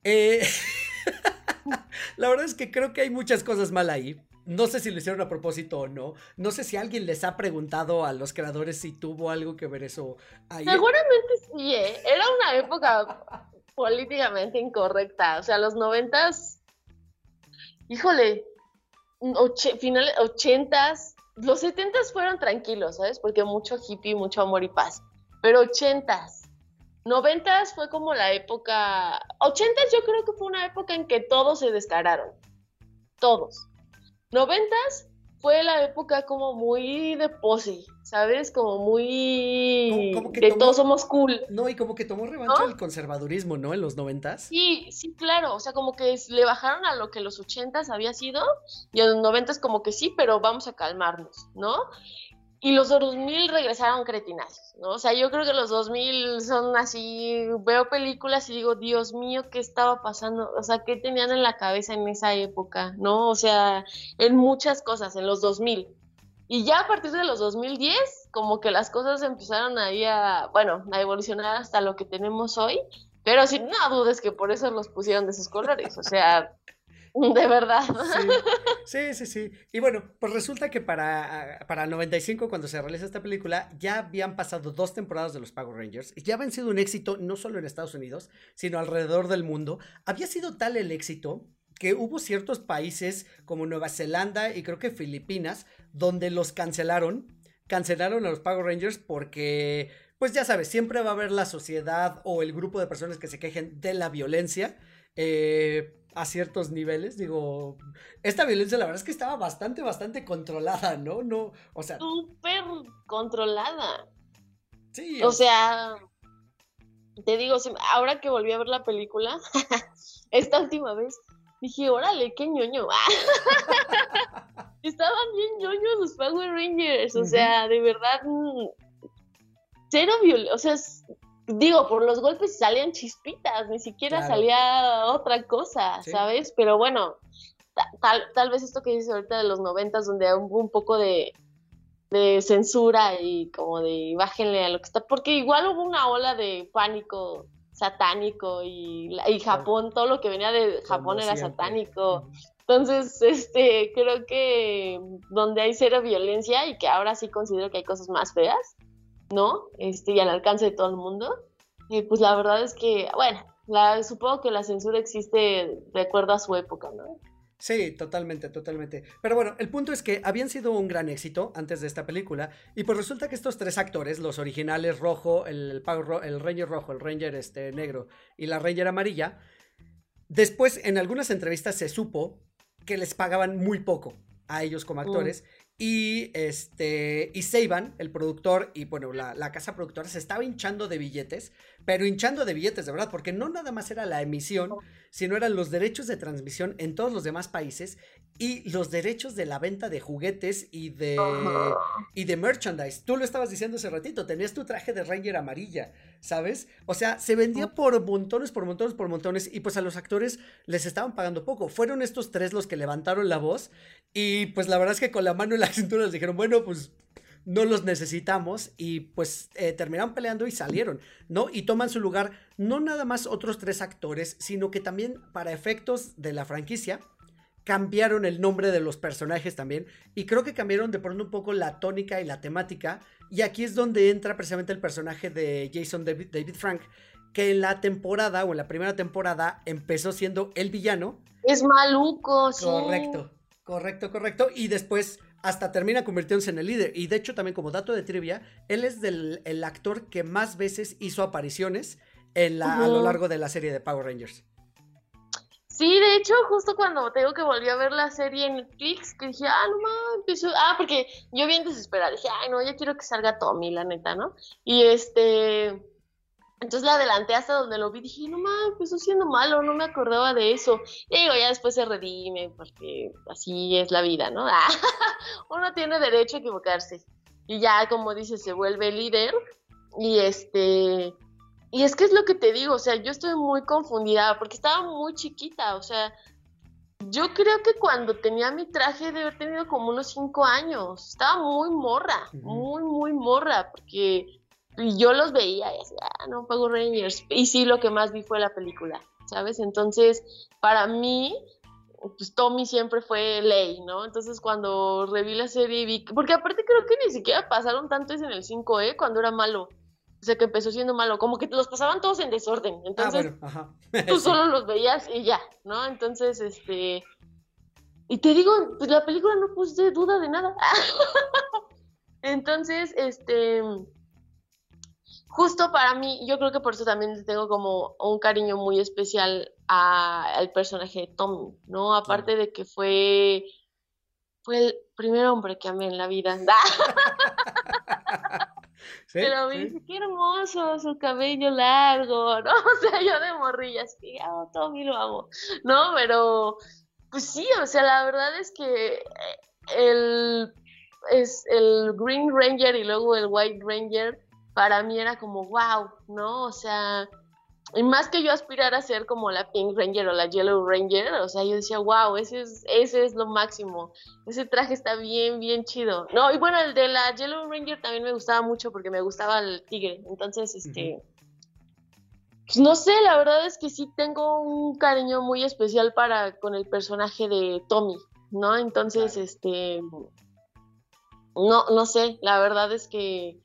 Eh, la verdad es que creo que hay muchas cosas mal ahí. No sé si lo hicieron a propósito o no. No sé si alguien les ha preguntado a los creadores si tuvo algo que ver eso ahí. Seguramente sí, ¿eh? Era una época políticamente incorrecta. O sea, los noventas, híjole, finales, ochentas, los setentas fueron tranquilos, ¿sabes? Porque mucho hippie, mucho amor y paz. Pero ochentas, noventas fue como la época, ochentas yo creo que fue una época en que todos se descararon, todos. Noventas fue la época como muy de pose, ¿sabes? Como muy Como- como que de tomó- todos somos cool. No, y como que tomó revancha ¿No? el conservadurismo, ¿no? En los noventas. Sí, sí, claro, o sea, como que le bajaron a lo que los ochentas había sido y en los noventas como que sí, pero vamos a calmarnos, ¿no? Y los 2000 regresaron cretinazos, ¿no? O sea, yo creo que los 2000 son así, veo películas y digo, Dios mío, ¿qué estaba pasando? O sea, ¿qué tenían en la cabeza en esa época, ¿no? O sea, en muchas cosas, en los 2000. Y ya a partir de los 2010, como que las cosas empezaron ahí a, bueno, a evolucionar hasta lo que tenemos hoy. Pero sin no dudes que por eso los pusieron de esos colores. O sea, de verdad. Sí, sí, sí. Y bueno, pues resulta que para, para el 95, cuando se realiza esta película, ya habían pasado dos temporadas de los Power Rangers y ya habían sido un éxito no solo en Estados Unidos, sino alrededor del mundo. Había sido tal el éxito que hubo ciertos países como Nueva Zelanda y creo que Filipinas donde los cancelaron, cancelaron a los Power Rangers porque, pues ya sabes, siempre va a haber la sociedad o el grupo de personas que se quejen de la violencia. eh, a ciertos niveles, digo, esta violencia la verdad es que estaba bastante, bastante controlada, ¿no? No, o sea, Súper controlada. sí, O sea, te digo, ahora que volví a ver la película, esta última vez, dije, órale, qué ñoño. Estaban bien ñoños los Power Rangers, o sea, de verdad, cero violencia, o sea, digo, por los golpes salían chispitas, ni siquiera Claro. salía otra cosa, Sí. ¿sabes? Pero bueno, ta- tal, tal vez esto que dices ahorita de los noventas, donde hubo un poco de, de censura y como de bájenle a lo que está, porque igual hubo una ola de pánico satánico y, y Japón, todo lo que venía de Japón como era siempre. satánico. Entonces, este, creo que donde hay cero violencia y que ahora sí considero que hay cosas más feas, ¿no? Este, y al alcance de todo el mundo, eh, pues la verdad es que, bueno, la, supongo que la censura existe de acuerdo a su época, ¿no? Sí, totalmente, totalmente. Pero bueno, el punto es que habían sido un gran éxito antes de esta película y pues resulta que estos tres actores, los originales rojo, el, Ro- el Ranger rojo, el Ranger este, negro y la Ranger amarilla, después en algunas entrevistas se supo que les pagaban muy poco a ellos como actores y este y Seiban, el productor y bueno, la, la casa productora se estaba hinchando de billetes, pero hinchando de billetes de verdad, porque no nada más era la emisión, sino eran los derechos de transmisión en todos los demás países y los derechos de la venta de juguetes y de, y de merchandise. Tú lo estabas diciendo hace ratito, tenías tu traje de Ranger amarilla, ¿sabes? O sea, se vendía por montones, por montones, por montones y pues a los actores les estaban pagando poco. Fueron estos tres los que levantaron la voz y pues la verdad es que con la mano en la cintura les dijeron, bueno, pues no los necesitamos y pues eh, terminaron peleando y salieron, ¿no? Y toman su lugar no nada más otros tres actores, sino que también para efectos de la franquicia cambiaron el nombre de los personajes también y creo que cambiaron de pronto un poco la tónica y la temática y aquí es donde entra precisamente el personaje de Jason David, David Frank que en la temporada o en la primera temporada empezó siendo el villano Es maluco, sí. Correcto, correcto, correcto. Y después hasta termina convirtiéndose en el líder. Y de hecho, también como dato de trivia, él es del, el actor que más veces hizo apariciones en la, a lo largo de la serie de Power Rangers. Sí, de hecho, justo cuando te digo que volví a ver la serie en Netflix, que dije, ah, no mames. Ah, porque yo bien desesperada, dije, ay, no, ya quiero que salga Tommy, la neta, ¿no? Y este... Entonces la adelanté hasta donde lo vi, dije, no mames, empezó siendo malo, no me acordaba de eso. Y digo, ya después se redime, porque así es la vida, ¿no? Uno tiene derecho a equivocarse. Y ya, como dices, se vuelve líder. Y este... Y es que es lo que te digo, o sea, yo estoy muy confundida porque estaba muy chiquita, o sea, yo creo que cuando tenía mi traje de haber tenido como unos cinco años, estaba muy morra, muy, muy morra, porque yo los veía y decía, ah, no, Power Rangers, y sí, lo que más vi fue la película, ¿sabes? Entonces, para mí, pues Tommy siempre fue ley, ¿no? Entonces, cuando reví la serie y vi, porque aparte creo que ni siquiera pasaron tantos en el 5, ¿eh? Cuando era malo. O sea, que empezó siendo malo, como que los pasaban todos en desorden. Ah, Entonces, bueno, ajá. tú solo los veías y ya, ¿no? Entonces, este, y te digo, pues la película no puse duda de nada. Entonces, este, justo para mí, yo creo que por eso también tengo como un cariño muy especial al personaje de Tommy, ¿no? Aparte de que fue, fue el primer hombre que amé en la vida. Pero me qué hermoso su cabello largo, ¿no? O sea, yo de morrillas, que oh, Tommy lo amo, ¿no? Pero, pues sí, o sea, la verdad es que eh, el, es el Green Ranger y luego el White Ranger, para mí era como, wow, ¿no? O sea, y más que yo aspirar a ser como la Pink Ranger o la Yellow Ranger, o sea, yo decía, wow, ese es, ese es lo máximo. Ese traje está bien, bien chido. No, y bueno, el de la Yellow Ranger también me gustaba mucho porque me gustaba el tigre. Entonces, este. Pues no sé, la verdad es que sí tengo un cariño muy especial para con el personaje de Tommy, ¿no? Entonces, este. No, no sé, la verdad es que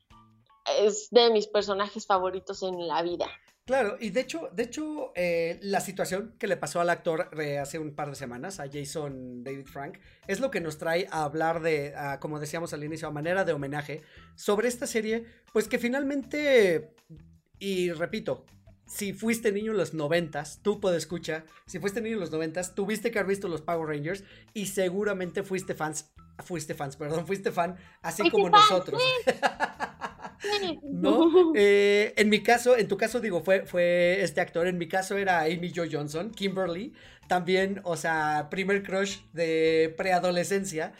es de mis personajes favoritos en la vida. Claro, y de hecho, de hecho, eh, la situación que le pasó al actor hace un par de semanas, a Jason David Frank, es lo que nos trae a hablar de, como decíamos al inicio, a manera de homenaje sobre esta serie, pues que finalmente, y repito, si fuiste niño en los noventas, tú puedes escuchar, si fuiste niño en los noventas, tuviste que haber visto los Power Rangers y seguramente fuiste fans, fuiste fans, perdón, fuiste fan, así como nosotros. ¿No? Eh, en mi caso, en tu caso, digo, fue, fue este actor. En mi caso era Amy Jo Johnson, Kimberly. También, o sea, primer crush de preadolescencia.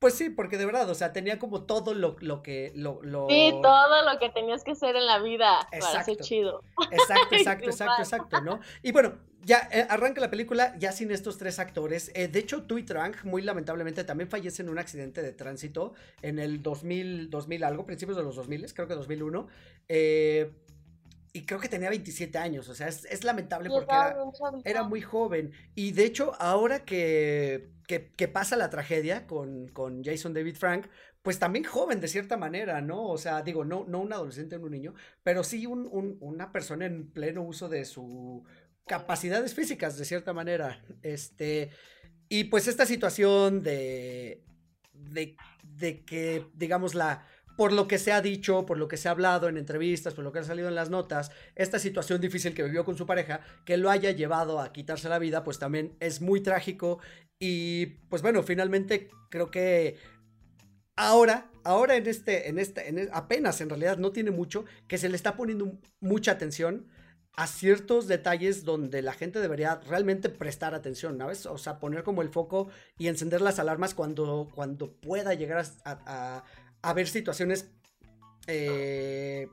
Pues sí, porque de verdad, o sea, tenía como todo lo, lo que... Lo, lo... Sí, todo lo que tenías que hacer en la vida exacto, para ser chido. Exacto, exacto, exacto, exacto, ¿no? Y bueno, ya eh, arranca la película ya sin estos tres actores. Eh, de hecho, Tui Trang, muy lamentablemente, también fallece en un accidente de tránsito en el 2000, 2000 algo, principios de los 2000, creo que 2001. Eh, y creo que tenía 27 años, o sea, es, lamentable porque era, era, muy joven. Y de hecho, ahora que que, pasa la tragedia con, con, Jason David Frank, pues también joven de cierta manera, ¿no? O sea, digo, no, no un adolescente, un niño, pero sí un, una persona en pleno uso de sus capacidades físicas, de cierta manera. Este, y pues esta situación de, de, de que, digamos, la por lo que se ha dicho, por lo que se ha hablado en entrevistas, por lo que ha salido en las notas, esta situación difícil que vivió con su pareja, que lo haya llevado a quitarse la vida, pues también es muy trágico. Y pues bueno, finalmente creo que ahora, ahora en este, en este, en, apenas en realidad no tiene mucho, que se le está poniendo mucha atención a ciertos detalles donde la gente debería realmente prestar atención, ¿sabes? O sea, poner como el foco y encender las alarmas cuando, cuando pueda llegar a, haber situaciones, eh,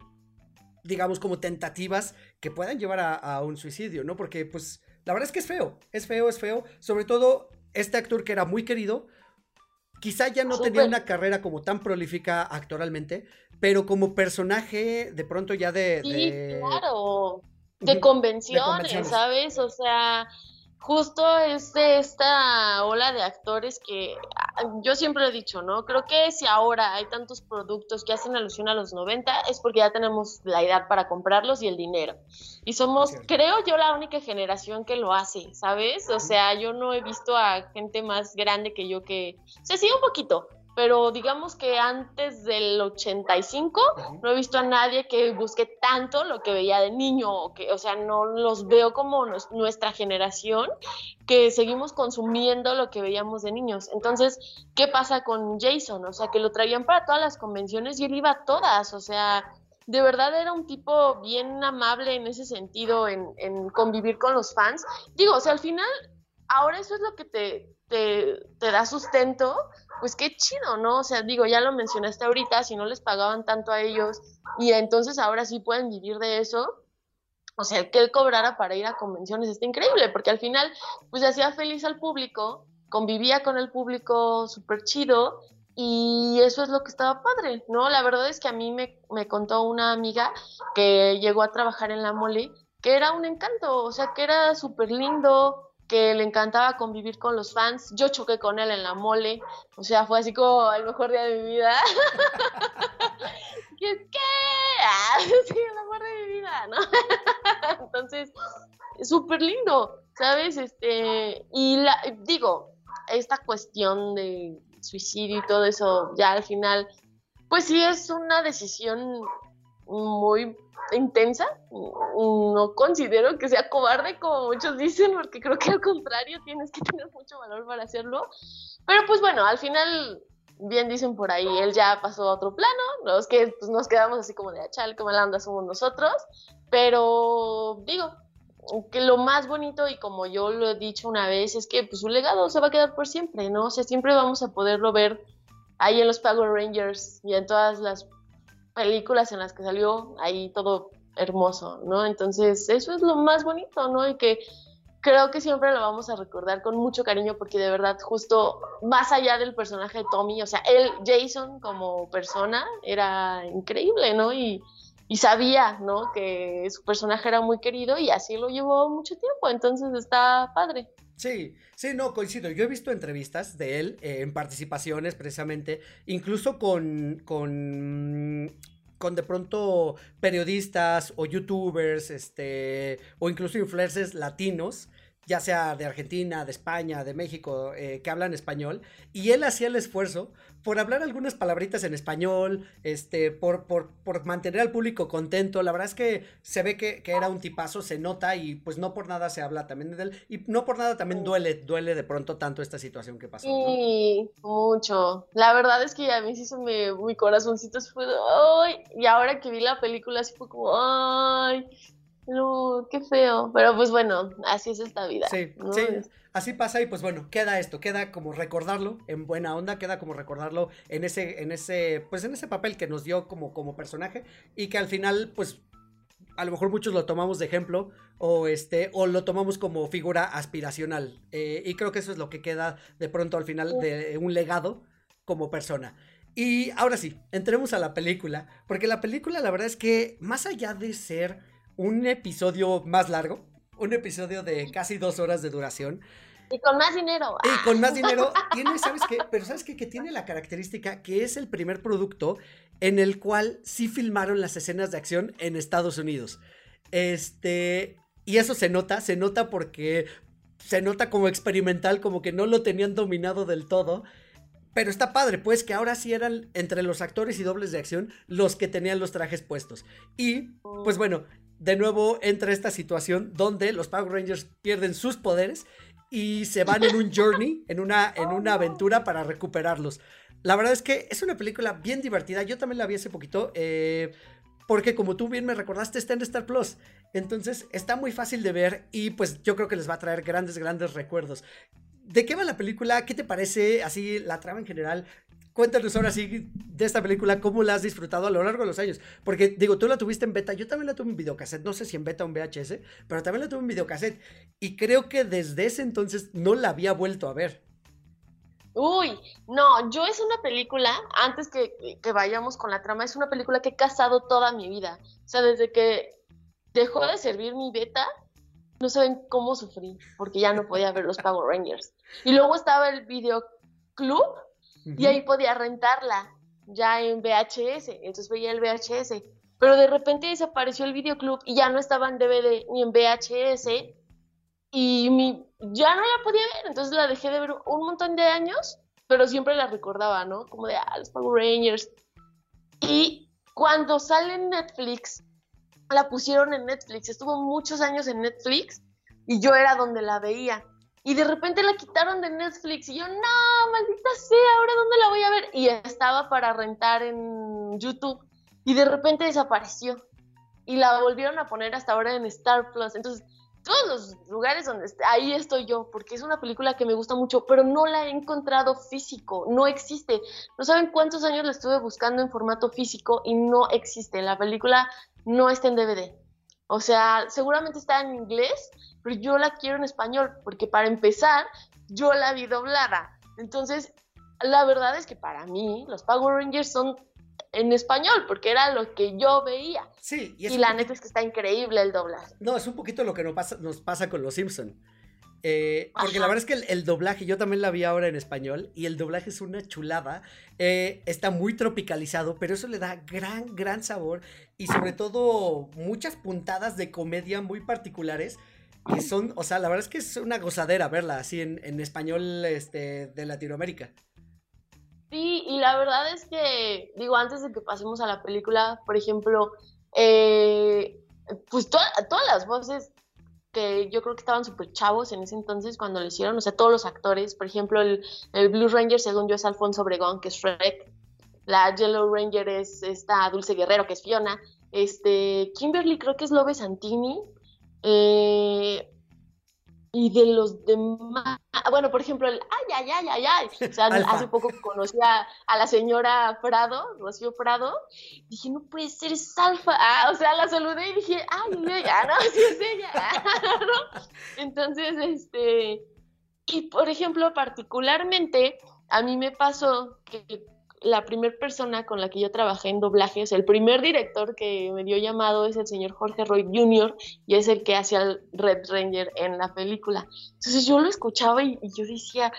digamos, como tentativas que puedan llevar a, un suicidio, ¿no? Porque, pues, la verdad es que es feo, es feo, es feo. Sobre todo, este actor que era muy querido, quizá ya no tenía una carrera como tan prolífica actoralmente, pero como personaje, de pronto ya de... Sí, claro. de convenciones, ¿sabes? O sea, justo es de esta ola de actores que ah, yo siempre he dicho, ¿no? Creo que si ahora hay tantos productos que hacen alusión a los 90 es porque ya tenemos la edad para comprarlos y el dinero. Y somos, creo yo, la única generación que lo hace, ¿sabes? O sea, yo no he visto a gente más grande que yo que, se sigue un poquito, pero digamos que antes del 85 no he visto a nadie que busque tanto lo que veía de niño, o, que, o sea, no los veo como nuestra generación que seguimos consumiendo lo que veíamos de niños. Entonces, ¿qué pasa con Jason? O sea, que lo traían para todas las convenciones y él iba a todas, o sea, de verdad era un tipo bien amable en ese sentido, en, en convivir con los fans. Digo, o sea, al final, ahora eso es lo que te, te, da sustento pues qué chido, ¿no? O sea, digo, ya lo mencionaste ahorita, si no les pagaban tanto a ellos y entonces ahora sí pueden vivir de eso, o sea, que él cobrara para ir a convenciones está increíble, porque al final, pues hacía feliz al público, convivía con el público súper chido y eso es lo que estaba padre, ¿no? La verdad es que a mí me, me contó una amiga que llegó a trabajar en la mole, que era un encanto, o sea, que era súper lindo, que le encantaba convivir con los fans. Yo choqué con él en la mole, o sea, fue así como el mejor día de mi vida. ¿Qué? ¿Qué? Ah, sí, el mejor de mi vida, ¿no? Entonces, súper lindo, ¿sabes? Este, y la, digo, esta cuestión de suicidio y todo eso, ya al final, pues sí es una decisión muy intensa. No considero que sea cobarde, como muchos dicen, porque creo que al contrario tienes que tener mucho valor para hacerlo. Pero pues bueno, al final, bien dicen por ahí, él ya pasó a otro plano. Los que pues, nos quedamos así como de achal, ah, como la anda somos nosotros. Pero digo, que lo más bonito y como yo lo he dicho una vez es que pues su legado se va a quedar por siempre, ¿no? O sea, siempre vamos a poderlo ver ahí en los Power Rangers y en todas las películas en las que salió, ahí todo hermoso, ¿no? Entonces, eso es lo más bonito, ¿no? Y que creo que siempre lo vamos a recordar con mucho cariño porque de verdad, justo más allá del personaje de Tommy, o sea, él, Jason como persona, era increíble, ¿no? Y, y sabía, ¿no? Que su personaje era muy querido y así lo llevó mucho tiempo, entonces está padre. Sí, sí, no, coincido. Yo he visto entrevistas de él eh, en participaciones precisamente, incluso con, con, con de pronto periodistas o youtubers, este, o incluso influencers latinos ya sea de Argentina, de España, de México, eh, que hablan español, y él hacía el esfuerzo por hablar algunas palabritas en español, este, por, por, por mantener al público contento. La verdad es que se ve que, era un tipazo, se nota, y pues no por nada se habla también de él, y no por nada también duele, duele de pronto tanto esta situación que pasó. Sí, mucho. La verdad es que a mí sí se me, mi corazoncito se fue, ay, y ahora que vi la película, así fue como, ay, no, qué feo. Pero pues bueno, así es esta vida. Sí, sí. Así pasa y pues bueno, queda esto, queda como recordarlo en buena onda, queda como recordarlo en ese, en ese, pues en ese papel que nos dio como, como personaje y que al final, pues a lo mejor muchos lo tomamos de ejemplo o este o lo tomamos como figura aspiracional eh, y creo que eso es lo que queda de pronto al final de un legado como persona. Y ahora sí, entremos a la película, porque la película la verdad es que más allá de ser un episodio más largo, un episodio de casi dos horas de duración. Y con más dinero. Y con más dinero. Tiene, ¿sabes qué? Pero ¿sabes qué? Que tiene la característica que es el primer producto en el cual sí filmaron las escenas de acción en Estados Unidos. Este. Y eso se nota, se nota porque se nota como experimental, como que no lo tenían dominado del todo. Pero está padre, pues que ahora sí eran entre los actores y dobles de acción los que tenían los trajes puestos. Y, pues bueno, de nuevo entra esta situación donde los Power Rangers pierden sus poderes y se van en un journey, en una, en una aventura para recuperarlos. La verdad es que es una película bien divertida. Yo también la vi hace poquito. Eh, porque como tú bien me recordaste, está en Star Plus. Entonces está muy fácil de ver y pues yo creo que les va a traer grandes, grandes recuerdos. ¿De qué va la película? ¿Qué te parece así la trama en general? Cuéntanos ahora sí de esta película, cómo la has disfrutado a lo largo de los años. Porque digo, tú la tuviste en beta, yo también la tuve en videocassette, no sé si en beta o en VHS, pero también la tuve en videocassette. Y creo que desde ese entonces no la había vuelto a ver. Uy, no, yo es una película, antes que, que vayamos con la trama, es una película que he casado toda mi vida. O sea, desde que dejó de servir mi beta, no saben cómo sufrí, porque ya no podía ver los Power Rangers. Y luego estaba el videoclub y ahí podía rentarla ya en VHS, entonces veía el VHS, pero de repente desapareció el videoclub y ya no estaba en DVD ni en VHS y mi, ya no la podía ver, entonces la dejé de ver un montón de años, pero siempre la recordaba, ¿no? Como de, ah, los Power Rangers. Y cuando sale en Netflix, la pusieron en Netflix, estuvo muchos años en Netflix y yo era donde la veía. Y de repente la quitaron de Netflix y yo, no, maldita sea, ahora dónde la voy a ver. Y estaba para rentar en YouTube y de repente desapareció. Y la volvieron a poner hasta ahora en Star Plus. Entonces, todos los lugares donde esté, ahí estoy yo, porque es una película que me gusta mucho, pero no la he encontrado físico, no existe. No saben cuántos años la estuve buscando en formato físico y no existe. La película no está en DVD. O sea, seguramente está en inglés, pero yo la quiero en español, porque para empezar, yo la vi doblada. Entonces, la verdad es que para mí los Power Rangers son en español, porque era lo que yo veía. Sí, y, la neta es que está increíble el doblaje. No, es un poquito lo que nos pasa, nos pasa con los Simpsons. Eh, porque la verdad es que el, doblaje, yo también la vi ahora en español y el doblaje es una chulada. Eh, está muy tropicalizado, pero eso le da gran, gran sabor y sobre todo muchas puntadas de comedia muy particulares que son, o sea, la verdad es que es una gozadera verla así en, español este, de Latinoamérica. Sí, y la verdad es que, digo, antes de que pasemos a la película, por ejemplo, eh, pues todas las voces que yo creo que estaban súper chavos en ese entonces cuando lo hicieron, o sea, todos los actores, por ejemplo, el, el Blue Ranger, según yo, es Alfonso Obregón, que es Shrek, la Yellow Ranger es esta Dulce Guerrero, que es Fiona, este, Kimberly creo que es Lobe Santini, eh, y de los demás, bueno, por ejemplo, el ay, ay, ay, ay, ay. O sea, hace poco conocí a, la señora Prado, Rocío Prado. Dije, no puede ser, es Alfa. Ah, o sea, la saludé y dije, ay, ella, no, sí es ella. Entonces, este, y por ejemplo, particularmente, a mí me pasó que la primera persona con la que yo trabajé en doblajes, el primer director que me dio llamado es el señor Jorge Roy Jr. y es el que hacía el Red Ranger en la película. Entonces yo lo escuchaba y, yo decía,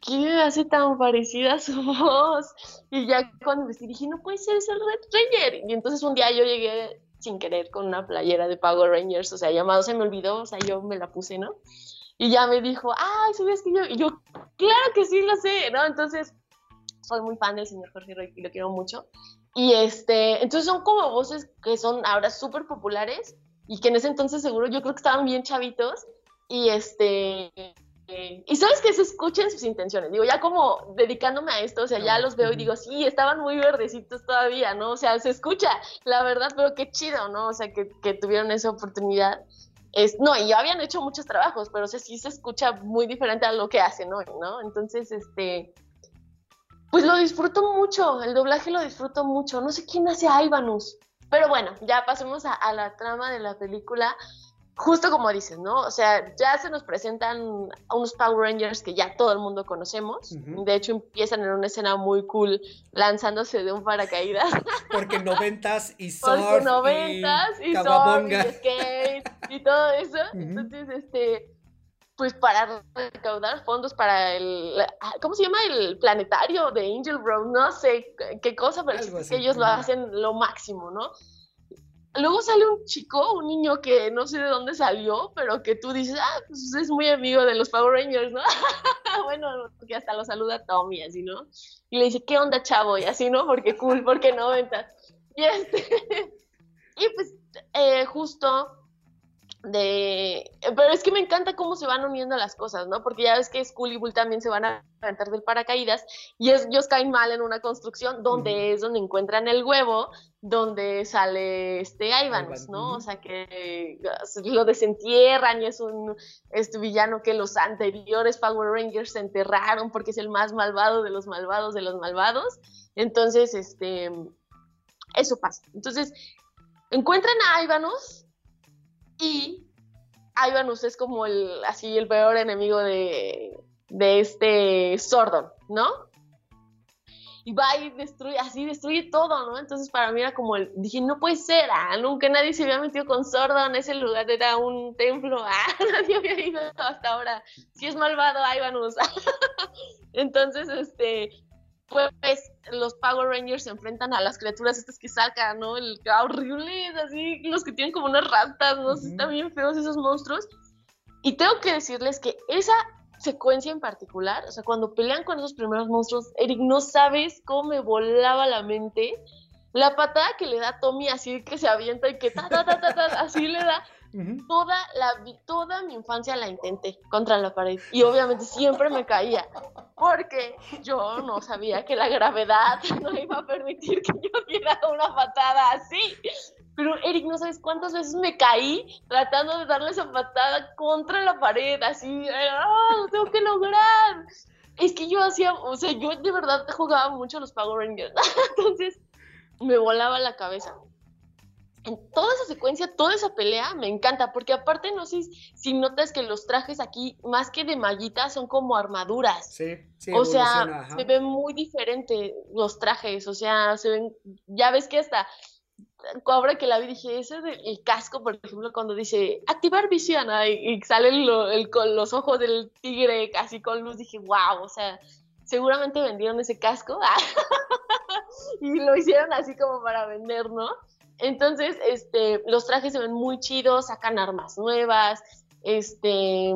¿qué me hace tan parecida su voz? Y ya cuando me dije, no puede ser, es el Red Ranger. Y entonces un día yo llegué sin querer con una playera de Power Rangers, o sea, llamado se me olvidó, o sea, yo me la puse, ¿no? Y ya me dijo, ay, ¿sabías que yo? Y yo, claro que sí, lo sé, ¿no? Entonces soy muy fan del señor Jorge Roy y lo quiero mucho. Y este, entonces son como voces que son ahora súper populares y que en ese entonces seguro yo creo que estaban bien chavitos y este y sabes que se escuchen sus intenciones. Digo, ya como dedicándome a esto, o sea, ya los veo y digo, sí, estaban muy verdecitos todavía, ¿no? O sea, se escucha, la verdad, pero qué chido, ¿no? O sea, que, que tuvieron esa oportunidad. Es, no, y ya habían hecho muchos trabajos, pero o sea, sí se escucha muy diferente a lo que hacen hoy, ¿no? Entonces, este, pues lo disfruto mucho, el doblaje lo disfruto mucho. No sé quién hace a Ivanus, pero bueno, ya pasemos a, la trama de la película. Justo como dices, ¿no? O sea, ya se nos presentan a unos Power Rangers que ya todo el mundo conocemos. De hecho, empiezan en una escena muy cool lanzándose de un paracaídas. Porque noventas y surf Porque noventas y, y surf y skate y todo eso. Entonces, este pues para recaudar fondos para el, ah, ¿cómo se llama? El planetario de Angel Road, no sé qué cosa, pero es que ellos lo hacen lo máximo, ¿no? Luego sale un chico, un niño que no sé de dónde salió, pero que tú dices, ah, pues es muy amigo de los Power Rangers, ¿no? bueno, que hasta lo saluda Tommy, así, ¿no? Y le dice, ¿qué onda, chavo? Y así, ¿no? Porque cool, porque no, ventas. Y este, y pues, eh, justo de pero es que me encanta cómo se van uniendo las cosas, ¿no? Porque ya ves que Skull y Bull también se van a aventar del paracaídas y ellos caen mal en una construcción donde es donde encuentran el huevo, donde sale este Ivanus, ¿no? O sea que lo desentierran y es un este villano que los anteriores Power Rangers se enterraron porque es el más malvado de los malvados de los malvados. Entonces, este eso pasa. Entonces, encuentran a Ivanus y Ivanus es como el, así, el peor enemigo de, de este Sordon, ¿no? y va y destruye, así destruye todo, ¿no? Entonces para mí era como el, dije, no puede ser, ah, nunca nadie se había metido con Sordon, ese lugar era un templo, ah, nadie había ido hasta ahora, si es malvado, Ivanus. Entonces, este, pues los Power Rangers se enfrentan a las criaturas estas que sacan, ¿no? El horrible, así, los que tienen como unas ratas, ¿no? Están bien feos esos monstruos. Y tengo que decirles que esa secuencia en particular, o sea, cuando pelean con esos primeros monstruos, Eric, no sabes cómo me volaba la mente. La patada que le da Tommy así que se avienta y que ta, ta, ta, ta, ta así le da toda, la, toda mi infancia la intenté contra la pared y obviamente siempre me caía porque yo no sabía que la gravedad no iba a permitir que yo diera una patada así. Pero Eric, no sabes cuántas veces me caí tratando de darle esa patada contra la pared, así, ¡ah! lo tengo que lograr! Es que yo hacía, o sea, yo de verdad jugaba mucho a los Power Rangers, entonces me volaba la cabeza en toda esa secuencia, toda esa pelea me encanta, porque aparte no sé si notas que los trajes aquí, más que de mallitas, son como armaduras. Sí, sí. O sea, se ven muy diferentes los trajes, o sea, se ven, ya ves que hasta, ahora que la vi dije, ese es el casco, por ejemplo, cuando dice activar visión, y, sale el, con los ojos del tigre casi con luz, dije, wow, o sea, seguramente vendieron ese casco y lo hicieron así como para vender, ¿no? Entonces, este, los trajes se ven muy chidos, sacan armas nuevas, este,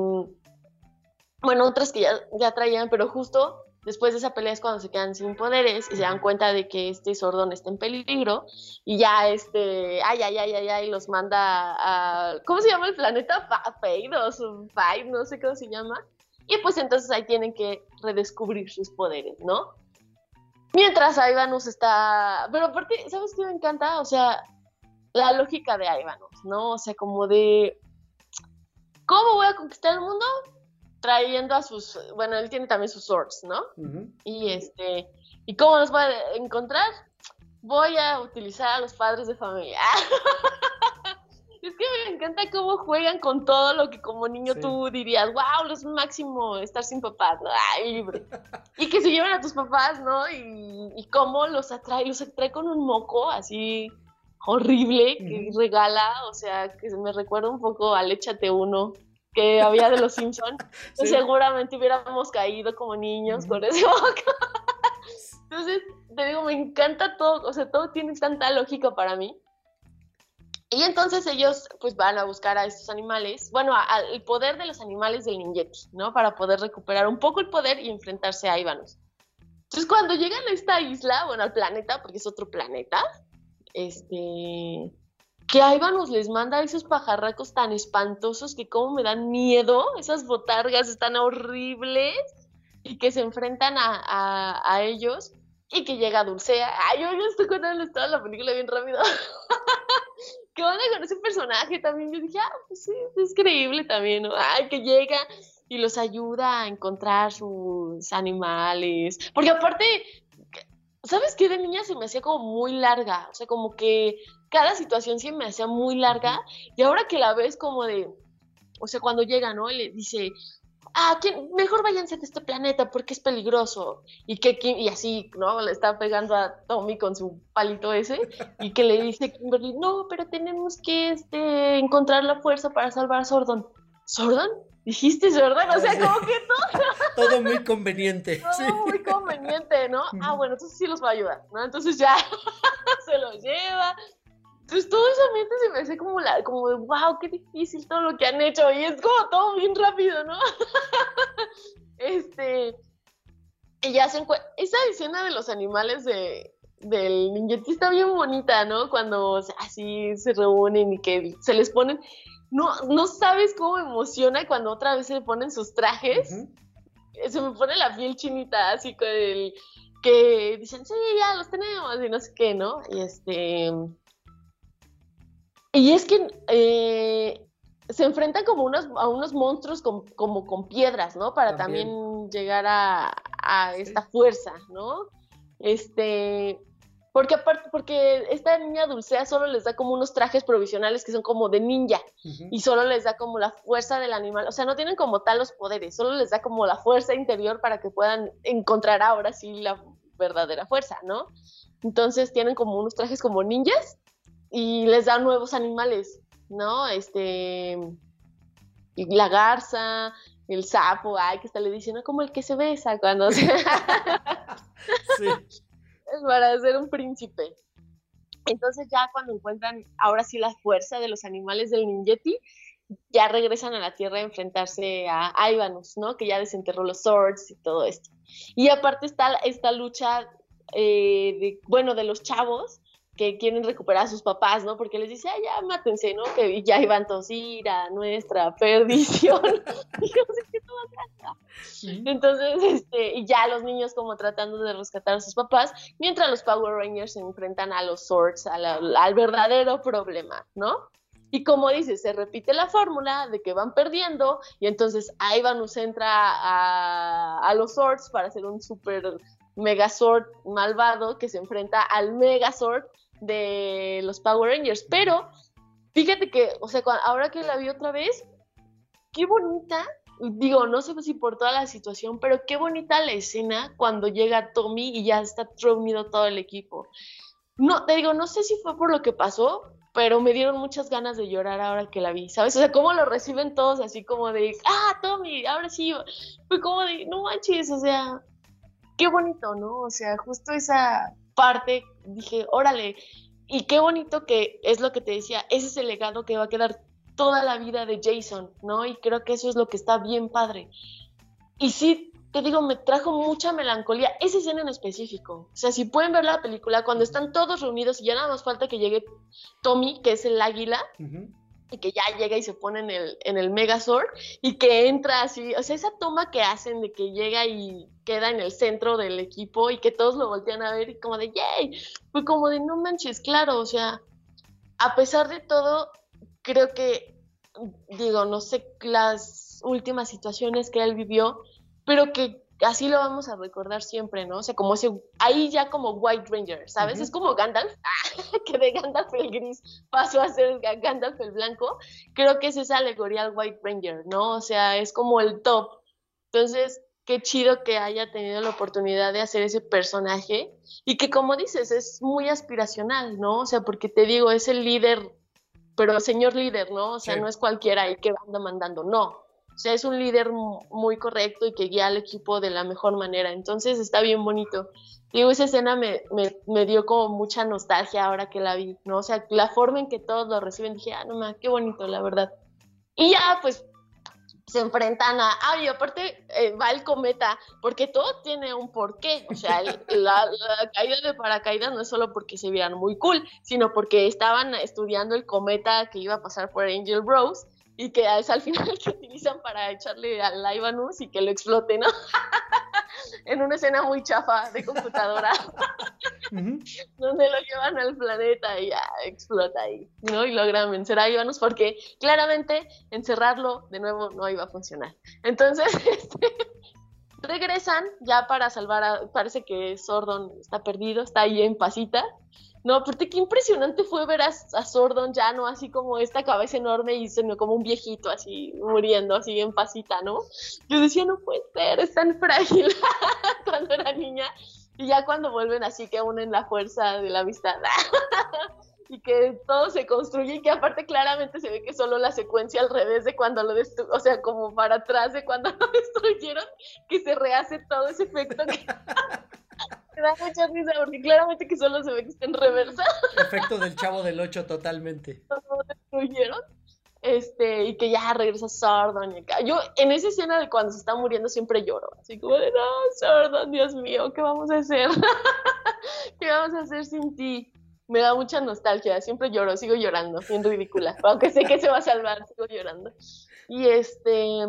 bueno, otras que ya, traían, pero justo después de esa pelea es cuando se quedan sin poderes y se dan cuenta de que este Sordon está en peligro y ya este, ay, ay, ay, ay, ay, los manda a, ¿cómo se llama el planeta? Feidos, Five, no sé cómo se llama. Y pues entonces ahí tienen que redescubrir sus poderes, ¿no? Mientras Ivanus está, pero aparte, ¿sabes qué me encanta? O sea, la lógica de Ivanus, ¿no? O sea, como de, ¿cómo voy a conquistar el mundo? trayendo a sus, bueno, él tiene también sus swords, ¿no? Y este, ¿y cómo los voy a encontrar? Voy a utilizar a los padres de familia. es que me encanta cómo juegan con todo lo que como niño tú dirías, wow, es máximo estar sin papás, ¿no? Ay, libre. y que se llevan a tus papás, ¿no? Y, y cómo los atrae, los atrae con un moco así horrible que regala, o sea, que me recuerda un poco al Échate Uno que había de los Simpson, pues seguramente hubiéramos caído como niños con ese boca. Entonces, te digo, me encanta todo, o sea, todo tiene tanta lógica para mí. Y entonces ellos pues van a buscar a estos animales, bueno, al poder de los animales del Ninjeti, ¿no? Para poder recuperar un poco el poder y enfrentarse a Ivanos. Entonces cuando llegan a esta isla, bueno, al planeta, porque es otro planeta, este, que Ivanus les manda a esos pajarracos tan espantosos que como me dan miedo, esas botargas están horribles y que se enfrentan a, ellos y que llega Dulcea. Ay, yo, estoy contando toda la película bien rápido. ¿Qué onda con ese personaje también? Yo dije, ah, pues sí, es creíble también, ¿no? Ay, que llega y los ayuda a encontrar sus animales. Porque aparte, ¿sabes qué? De niña se me hacía como muy larga. O sea, como que cada situación sí me hacía muy larga y ahora que la ves como de, o sea, cuando llega, ¿no? Y le dice, ah, mejor váyanse de este planeta porque es peligroso. Y que y así, ¿no? Le está pegando a Tommy con su palito ese y que le dice Kimberly, no, pero tenemos que este, encontrar la fuerza para salvar a Sordon. ¿Sordon? ¿Dijiste Sordon? O sea, como que todo. todo muy conveniente. Todo muy conveniente, ¿no? Ah, bueno, entonces sí los va a ayudar, ¿no? Entonces ya se los lleva, entonces todo eso mente se me hace como la, como de wow, qué difícil todo lo que han hecho. Y es como todo bien rápido, ¿no? este. Y ya se encuentra. Esa escena de los animales de, del ninjeti está bien bonita, ¿no? Cuando así se reúnen y que se les ponen. No, no sabes cómo emociona cuando otra vez se ponen sus trajes. Se me pone la piel chinita, así con el. Que dicen, sí, ya los tenemos, y no sé qué, ¿no? Y este y es que eh, se enfrentan como unos, a unos monstruos como con piedras, ¿no? Para también, llegar a, esta fuerza, ¿no? Este, porque aparte, porque esta niña Dulcea solo les da como unos trajes provisionales que son como de ninja y solo les da como la fuerza del animal, o sea, no tienen como tal los poderes, solo les da como la fuerza interior para que puedan encontrar ahora sí la verdadera fuerza, ¿no? Entonces tienen como unos trajes como ninjas y les da nuevos animales, ¿no? Este, la garza, el sapo, ay, que está le diciendo como el que se besa cuando se... sí. Es para ser un príncipe. Entonces ya cuando encuentran ahora sí la fuerza de los animales del ninjeti, ya regresan a la Tierra a enfrentarse a Ivanus, ¿no? Que ya desenterró los swords y todo esto. Y aparte está esta lucha, eh, de, bueno, de los chavos, que quieren recuperar a sus papás, ¿no? Porque les dice, ay, ya mátense, ¿no? Que ya iban a ir a nuestra perdición. y no sé qué todo Entonces, este, y ya los niños como tratando de rescatar a sus papás, mientras los Power Rangers se enfrentan a los Swords, al verdadero problema, ¿no? Y como dices, se repite la fórmula de que van perdiendo y entonces Ivanus entra a, a los Swords para hacer un super Megazord malvado que se enfrenta al Megazord de los Power Rangers. Pero fíjate que, o sea, ahora que la vi otra vez, qué bonita, digo, no sé si por toda la situación, pero qué bonita la escena cuando llega Tommy y ya está reunido todo el equipo. No, te digo, no sé si fue por lo que pasó, pero me dieron muchas ganas de llorar ahora que la vi, ¿sabes? O sea, cómo lo reciben todos así como de, ah, Tommy, ahora sí, fue como de, no manches, o sea, qué bonito, ¿no? O sea, justo esa parte dije, órale, y qué bonito que es lo que te decía, ese es el legado que va a quedar toda la vida de Jason, ¿no? Y creo que eso es lo que está bien padre. Y sí, te digo, me trajo mucha melancolía, esa escena en específico. O sea, si pueden ver la película, cuando están todos reunidos y ya nada más falta que llegue Tommy, que es el águila, y que ya llega y se pone en el, en el Megazord, y que entra así, o sea, esa toma que hacen de que llega y queda en el centro del equipo y que todos lo voltean a ver y como de, yay, fue como de, no manches, claro, o sea, a pesar de todo, creo que, digo, no sé las últimas situaciones que él vivió, pero que así lo vamos a recordar siempre, ¿no? O sea, como ese, ahí ya como White Ranger, ¿sabes? Es como Gandalf, que de Gandalf el gris pasó a ser Gandalf el blanco. Creo que es esa alegoría al White Ranger, ¿no? O sea, es como el top. Entonces, qué chido que haya tenido la oportunidad de hacer ese personaje y que como dices, es muy aspiracional, ¿no? O sea, porque te digo, es el líder, pero señor líder, ¿no? O sea, no es cualquiera ahí que anda mandando, no o sea, es un líder muy correcto y que guía al equipo de la mejor manera. Entonces está bien bonito. Digo, esa escena me, me, dio como mucha nostalgia ahora que la vi, ¿no? O sea, la forma en que todos lo reciben, dije, ah, no más, qué bonito, la verdad. Y ya, pues, se enfrentan a, ah, y aparte eh, va el cometa, porque todo tiene un porqué, o sea, la, la, caída de paracaídas no es solo porque se vieran muy cool, sino porque estaban estudiando el cometa que iba a pasar por Angel Rose, y que es al final que utilizan para echarle al Ivanus y que lo explote, ¿no? en una escena muy chafa de computadora, donde lo llevan al planeta y ya explota ahí, ¿no? Y logran vencer a Ivanus porque claramente encerrarlo de nuevo no iba a funcionar. Entonces, este, regresan ya para salvar a, parece que Sordon está perdido, está ahí en pasita, no, aparte qué impresionante fue ver a, Sordon ya, ¿no? Así como esta cabeza enorme y como un viejito así muriendo, así en pasita, ¿no? Yo decía, no puede ser, es tan frágil cuando era niña. Y ya cuando vuelven así que unen la fuerza de la amistad. y que todo se construye y que aparte claramente se ve que solo la secuencia al revés de cuando lo destruyeron, o sea, como para atrás de cuando lo destruyeron, que se rehace todo ese efecto que... Me da mucha risa porque claramente que solo se ve que está en reversa. Efecto del chavo del 8 totalmente. Lo destruyeron. Este, y que ya regresa Sordon. Yo en esa escena de cuando se está muriendo siempre lloro. Así como de, no, Sordon, Dios mío, ¿qué vamos a hacer? ¿Qué vamos a hacer sin ti? Me da mucha nostalgia, siempre lloro, sigo llorando, bien ridícula. Aunque sé que se va a salvar, sigo llorando. Y este,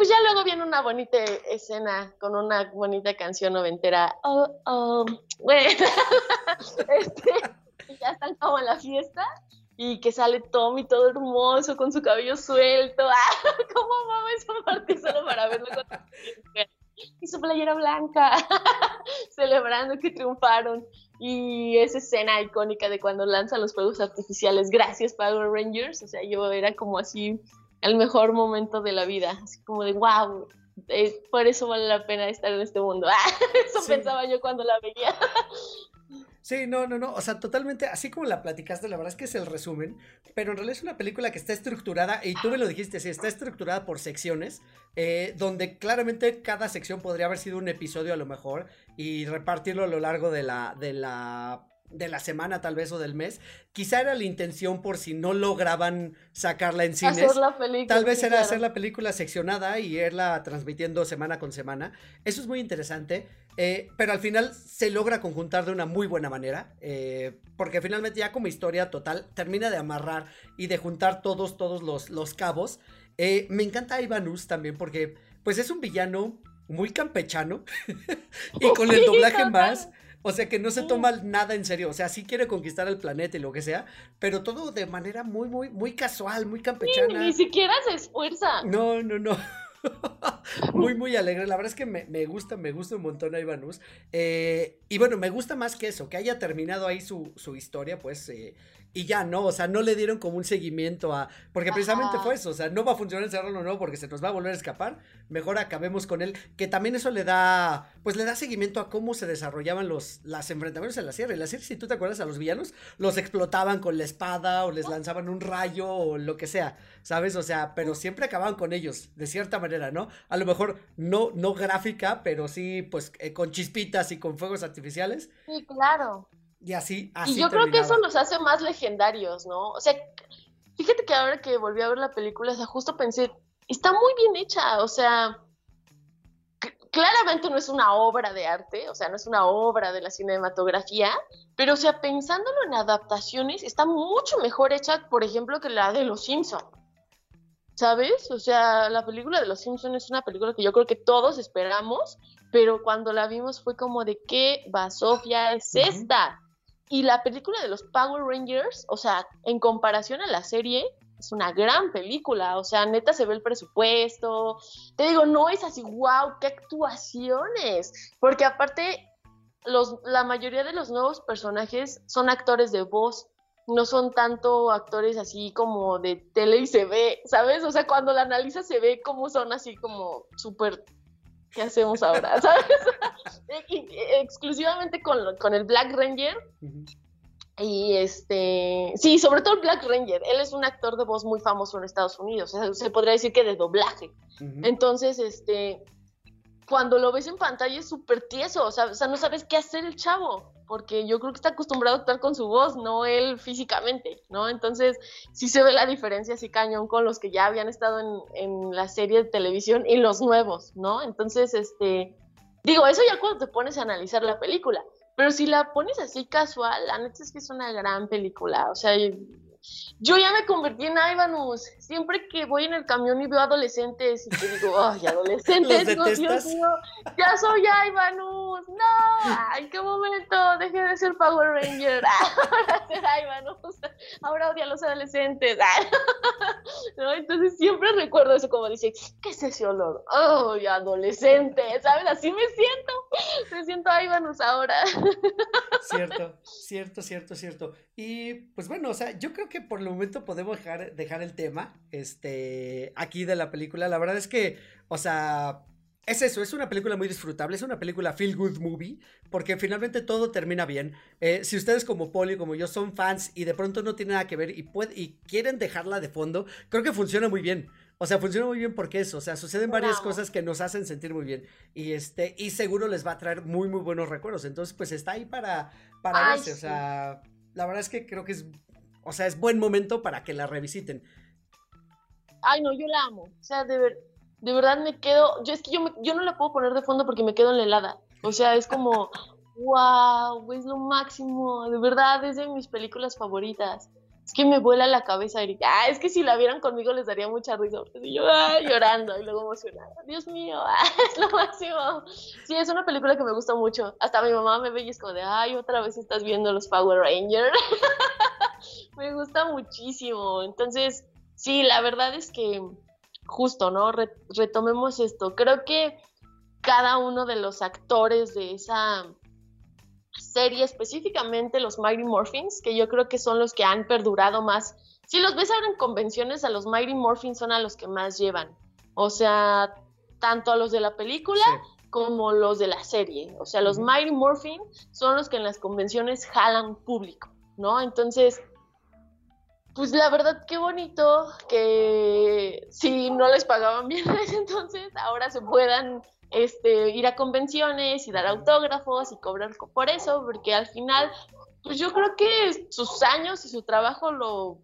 pues ya luego viene una bonita escena con una bonita canción noventera. Oh, oh, bueno, este, ya están como en la fiesta y que sale Tommy todo hermoso con su cabello suelto. ¡Ah! ¿Cómo amaba esa parte solo para verlo con y su playera blanca, celebrando que triunfaron. Y esa escena icónica de cuando lanzan los fuegos artificiales, gracias Power Rangers, o sea, yo era como así el mejor momento de la vida, así como de wow, eh, por eso vale la pena estar en este mundo. eso pensaba yo cuando la veía. Sí, no, no, no, o sea, totalmente, así como la platicaste, la verdad es que es el resumen, pero en realidad es una película que está estructurada, y tú me lo dijiste, sí, está estructurada por secciones, eh, donde claramente cada sección podría haber sido un episodio a lo mejor, y repartirlo a lo largo de la, de la de la semana tal vez o del mes. Quizá era la intención por si no lograban sacarla en cines. tal vez era hacer la película seccionada y irla transmitiendo semana con semana. Eso es muy interesante. Eh, pero al final se logra conjuntar de una muy buena manera. Eh, porque finalmente ya como historia total termina de amarrar y de juntar todos, todos los, los cabos. Eh, me encanta Ivanus también porque pues es un villano muy campechano y con el doblaje más o sea que no se toma nada en serio. O sea, sí quiere conquistar el planeta y lo que sea, pero todo de manera muy, muy, muy casual, muy campechana. ni siquiera se esfuerza. No, no, no. muy, muy alegre. La verdad es que me, gusta, me gusta un montón a Ivanus. Eh, y bueno, me gusta más que eso, que haya terminado ahí su, su historia, pues eh, y ya no, o sea, no le dieron como un seguimiento a, porque precisamente fue eso, o sea, no va a funcionar encerrarlo no, porque se nos va a volver a escapar, mejor acabemos con él, que también eso le da, pues le da seguimiento a cómo se desarrollaban los, las enfrentamientos en la sierra, en la sierra, si tú te acuerdas a los villanos, los explotaban con la espada, o les lanzaban un rayo, o lo que sea, ¿sabes? O sea, pero siempre acababan con ellos, de cierta manera, ¿no? A lo mejor no, no gráfica, pero sí, pues, eh, con chispitas y con fuegos artificiales. Sí, claro. Y así, así. Y yo creo que eso nos hace más legendarios, ¿no? O sea, fíjate que ahora que volví a ver la película, o sea, justo pensé, está muy bien hecha, o sea, claramente no es una obra de arte, o sea, no es una obra de la cinematografía, pero o sea, pensándolo en adaptaciones, está mucho mejor hecha, por ejemplo, que la de Los Simpson. ¿Sabes? O sea, la película de Los Simpson es una película que yo creo que todos esperamos, pero cuando la vimos fue como de qué basofia es esta. Y la película de los Power Rangers, o sea, en comparación a la serie, es una gran película, o sea, neta se ve el presupuesto. Te digo, no es así, wow, qué actuaciones, porque aparte los, la mayoría de los nuevos personajes son actores de voz, no son tanto actores así como de tele y se ve, ¿sabes? O sea, cuando la analiza se ve como son así como súper ¿qué hacemos ahora? ¿Sabes? exclusivamente con, con, el Black Ranger, y este, sí, sobre todo el Black Ranger, él es un actor de voz muy famoso en Estados Unidos, se podría decir que de doblaje. Entonces, este, cuando lo ves en pantalla es súper tieso, o sea, o sea, no sabes qué hacer el chavo, porque yo creo que está acostumbrado a actuar con su voz, no él físicamente, ¿no? Entonces, sí se ve la diferencia así cañón con los que ya habían estado en, la serie de televisión y los nuevos, ¿no? Entonces, este, digo, eso ya cuando te pones a analizar la película pero si la pones así casual, la neta es que es una gran película. O sea, yo ya me convertí en Ivanus. Siempre que voy en el camión y veo adolescentes y te digo, ay, adolescentes, Dios mío, ya soy Ivanus. No, ¿en qué momento dejé de ser Power Ranger? Ahora ser Ivanus. Ahora odio a los adolescentes. Entonces siempre recuerdo eso como dice, ¿qué es ese olor? Ay, adolescente, ¿sabes? Así me siento. Me siento Ivanus ahora. Cierto, cierto, cierto, cierto. Y pues bueno, o sea, yo creo que por el momento podemos dejar, dejar el tema este, aquí de la película. La verdad es que, o sea, es eso, es una película muy disfrutable, es una película feel good movie, porque finalmente todo termina bien. Eh, si ustedes como Poli, como yo, son fans y de pronto no tienen nada que ver y, y quieren dejarla de fondo, creo que funciona muy bien. O sea, funciona muy bien porque eso, o sea, suceden varias cosas que nos hacen sentir muy bien y este y seguro les va a traer muy muy buenos recuerdos. Entonces, pues está ahí para para verse, o sea, la verdad es que creo que es o sea, es buen momento para que la revisiten. Ay, no, yo la amo. O sea, de, ver, de verdad me quedo. Yo es que yo, yo no la puedo poner de fondo porque me quedo en la helada. O sea, es como, wow, es lo máximo. De verdad, es de mis películas favoritas. Es que me vuela la cabeza. Ah, es que si la vieran conmigo les daría mucha risa. Porque yo ah, llorando y luego emocionada. Dios mío, ah, es lo máximo. Sí, es una película que me gusta mucho. Hasta mi mamá me ve y es como de, ay, otra vez estás viendo los Power Rangers. me gusta muchísimo. Entonces, Sí, la verdad es que justo, ¿no? retomemos esto. Creo que cada uno de los actores de esa serie, específicamente los Mighty Morphins, que yo creo que son los que han perdurado más. Si los ves ahora en convenciones, a los Mighty Morphins son a los que más llevan. O sea, tanto a los de la película como los de la serie. O sea, los Mighty Morphin son los que en las convenciones jalan público, ¿no? Entonces, pues la verdad, qué bonito que si no les pagaban bien entonces, ahora se puedan este, ir a convenciones y dar autógrafos y cobrar por eso, porque al final, pues yo creo que sus años y su trabajo lo,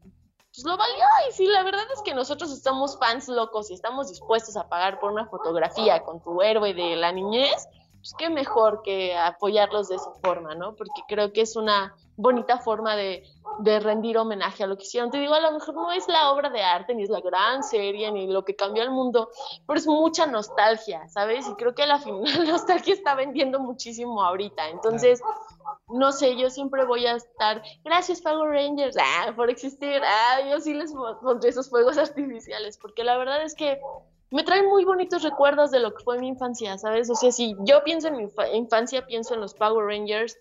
pues lo valió. Y sí, la verdad es que nosotros estamos fans locos y estamos dispuestos a pagar por una fotografía con tu héroe de la niñez, pues qué mejor que apoyarlos de esa forma, ¿no? Porque creo que es una bonita forma de, rendir homenaje a lo que hicieron. Te digo, a lo mejor no es la obra de arte, ni es la gran serie, ni lo que cambió el mundo, pero es mucha nostalgia, ¿sabes? Y creo que la, la nostalgia está vendiendo muchísimo ahorita. Entonces, no sé, yo siempre voy a estar, gracias Power Rangers, ah, por existir, ah, yo sí les pondré esos fuegos artificiales, porque la verdad es que me traen muy bonitos recuerdos de lo que fue mi infancia, ¿sabes? O sea, si yo pienso en mi infancia, pienso en los Power Rangers,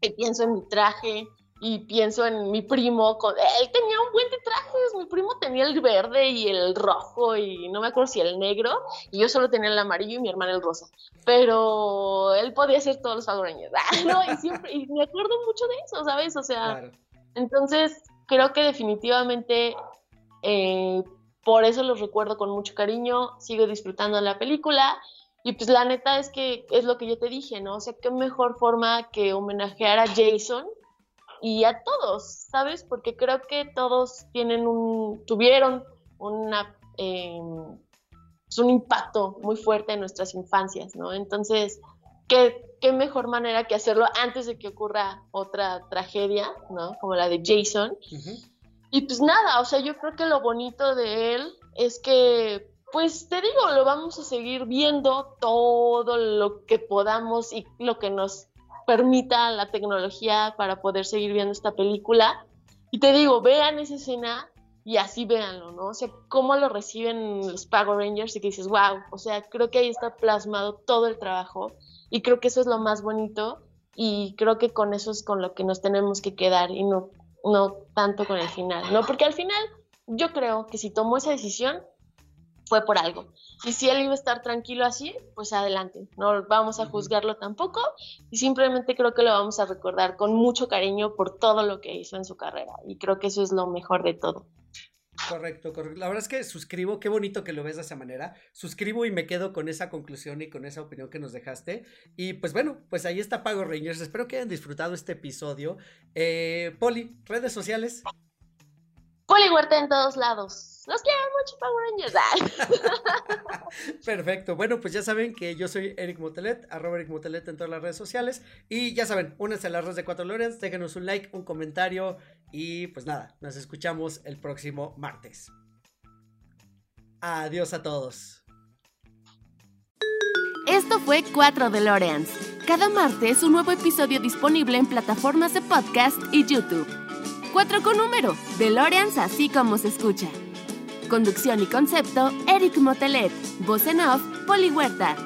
y pienso en mi traje y pienso en mi primo. Con, él tenía un buen de trajes. Mi primo tenía el verde y el rojo y no me acuerdo si el negro. Y yo solo tenía el amarillo y mi hermana el rosa. Pero él podía hacer todos los Power ¿no? Y, siempre, y me acuerdo mucho de eso, ¿sabes? O sea, entonces creo que definitivamente eh, por eso los recuerdo con mucho cariño. Sigo disfrutando la película. Y pues la neta es que es lo que yo te dije, ¿no? O sea, qué mejor forma que homenajear a Jason y a todos, ¿sabes? Porque creo que todos tienen un, tuvieron una, pues, un impacto muy fuerte en nuestras infancias, ¿no? Entonces, ¿qué, qué mejor manera que hacerlo antes de que ocurra otra tragedia, ¿no? Como la de Jason. Y pues nada, o sea, yo creo que lo bonito de él es que, pues te digo, lo vamos a seguir viendo todo lo que podamos y lo que nos permita la tecnología para poder seguir viendo esta película. Y te digo, vean esa escena y así véanlo, ¿no? O sea, cómo lo reciben los Power Rangers y que dices, wow, o sea, creo que ahí está plasmado todo el trabajo y creo que eso es lo más bonito y creo que con eso es con lo que nos tenemos que quedar y no, no tanto con el final, ¿no? Porque al final yo creo que si tomó esa decisión fue por algo. Y si él iba a estar tranquilo así, pues adelante. No vamos a juzgarlo tampoco y simplemente creo que lo vamos a recordar con mucho cariño por todo lo que hizo en su carrera. Y creo que eso es lo mejor de todo. Correcto, correcto. La verdad es que suscribo, qué bonito que lo ves de esa manera. Suscribo y me quedo con esa conclusión y con esa opinión que nos dejaste. Y pues bueno, pues ahí está Pago Rangers. Espero que hayan disfrutado este episodio. Eh, Poli, redes sociales. Poli Huerta en todos lados. Los quiero mucho, Power Rangers. Perfecto. Bueno, pues ya saben que yo soy Eric Motelet, arroba Eric Motelet en todas las redes sociales. Y ya saben, únanse a las redes de Cuatro Lorenz, déjenos un like, un comentario. Y pues nada, nos escuchamos el próximo martes. Adiós a todos. Esto fue 4 DeLoreans. Cada martes un nuevo episodio disponible en plataformas de podcast y YouTube. 4 con número, DeLoreans así como se escucha. Conducción y concepto, Eric Motelet. Voz en off, Poli Huerta.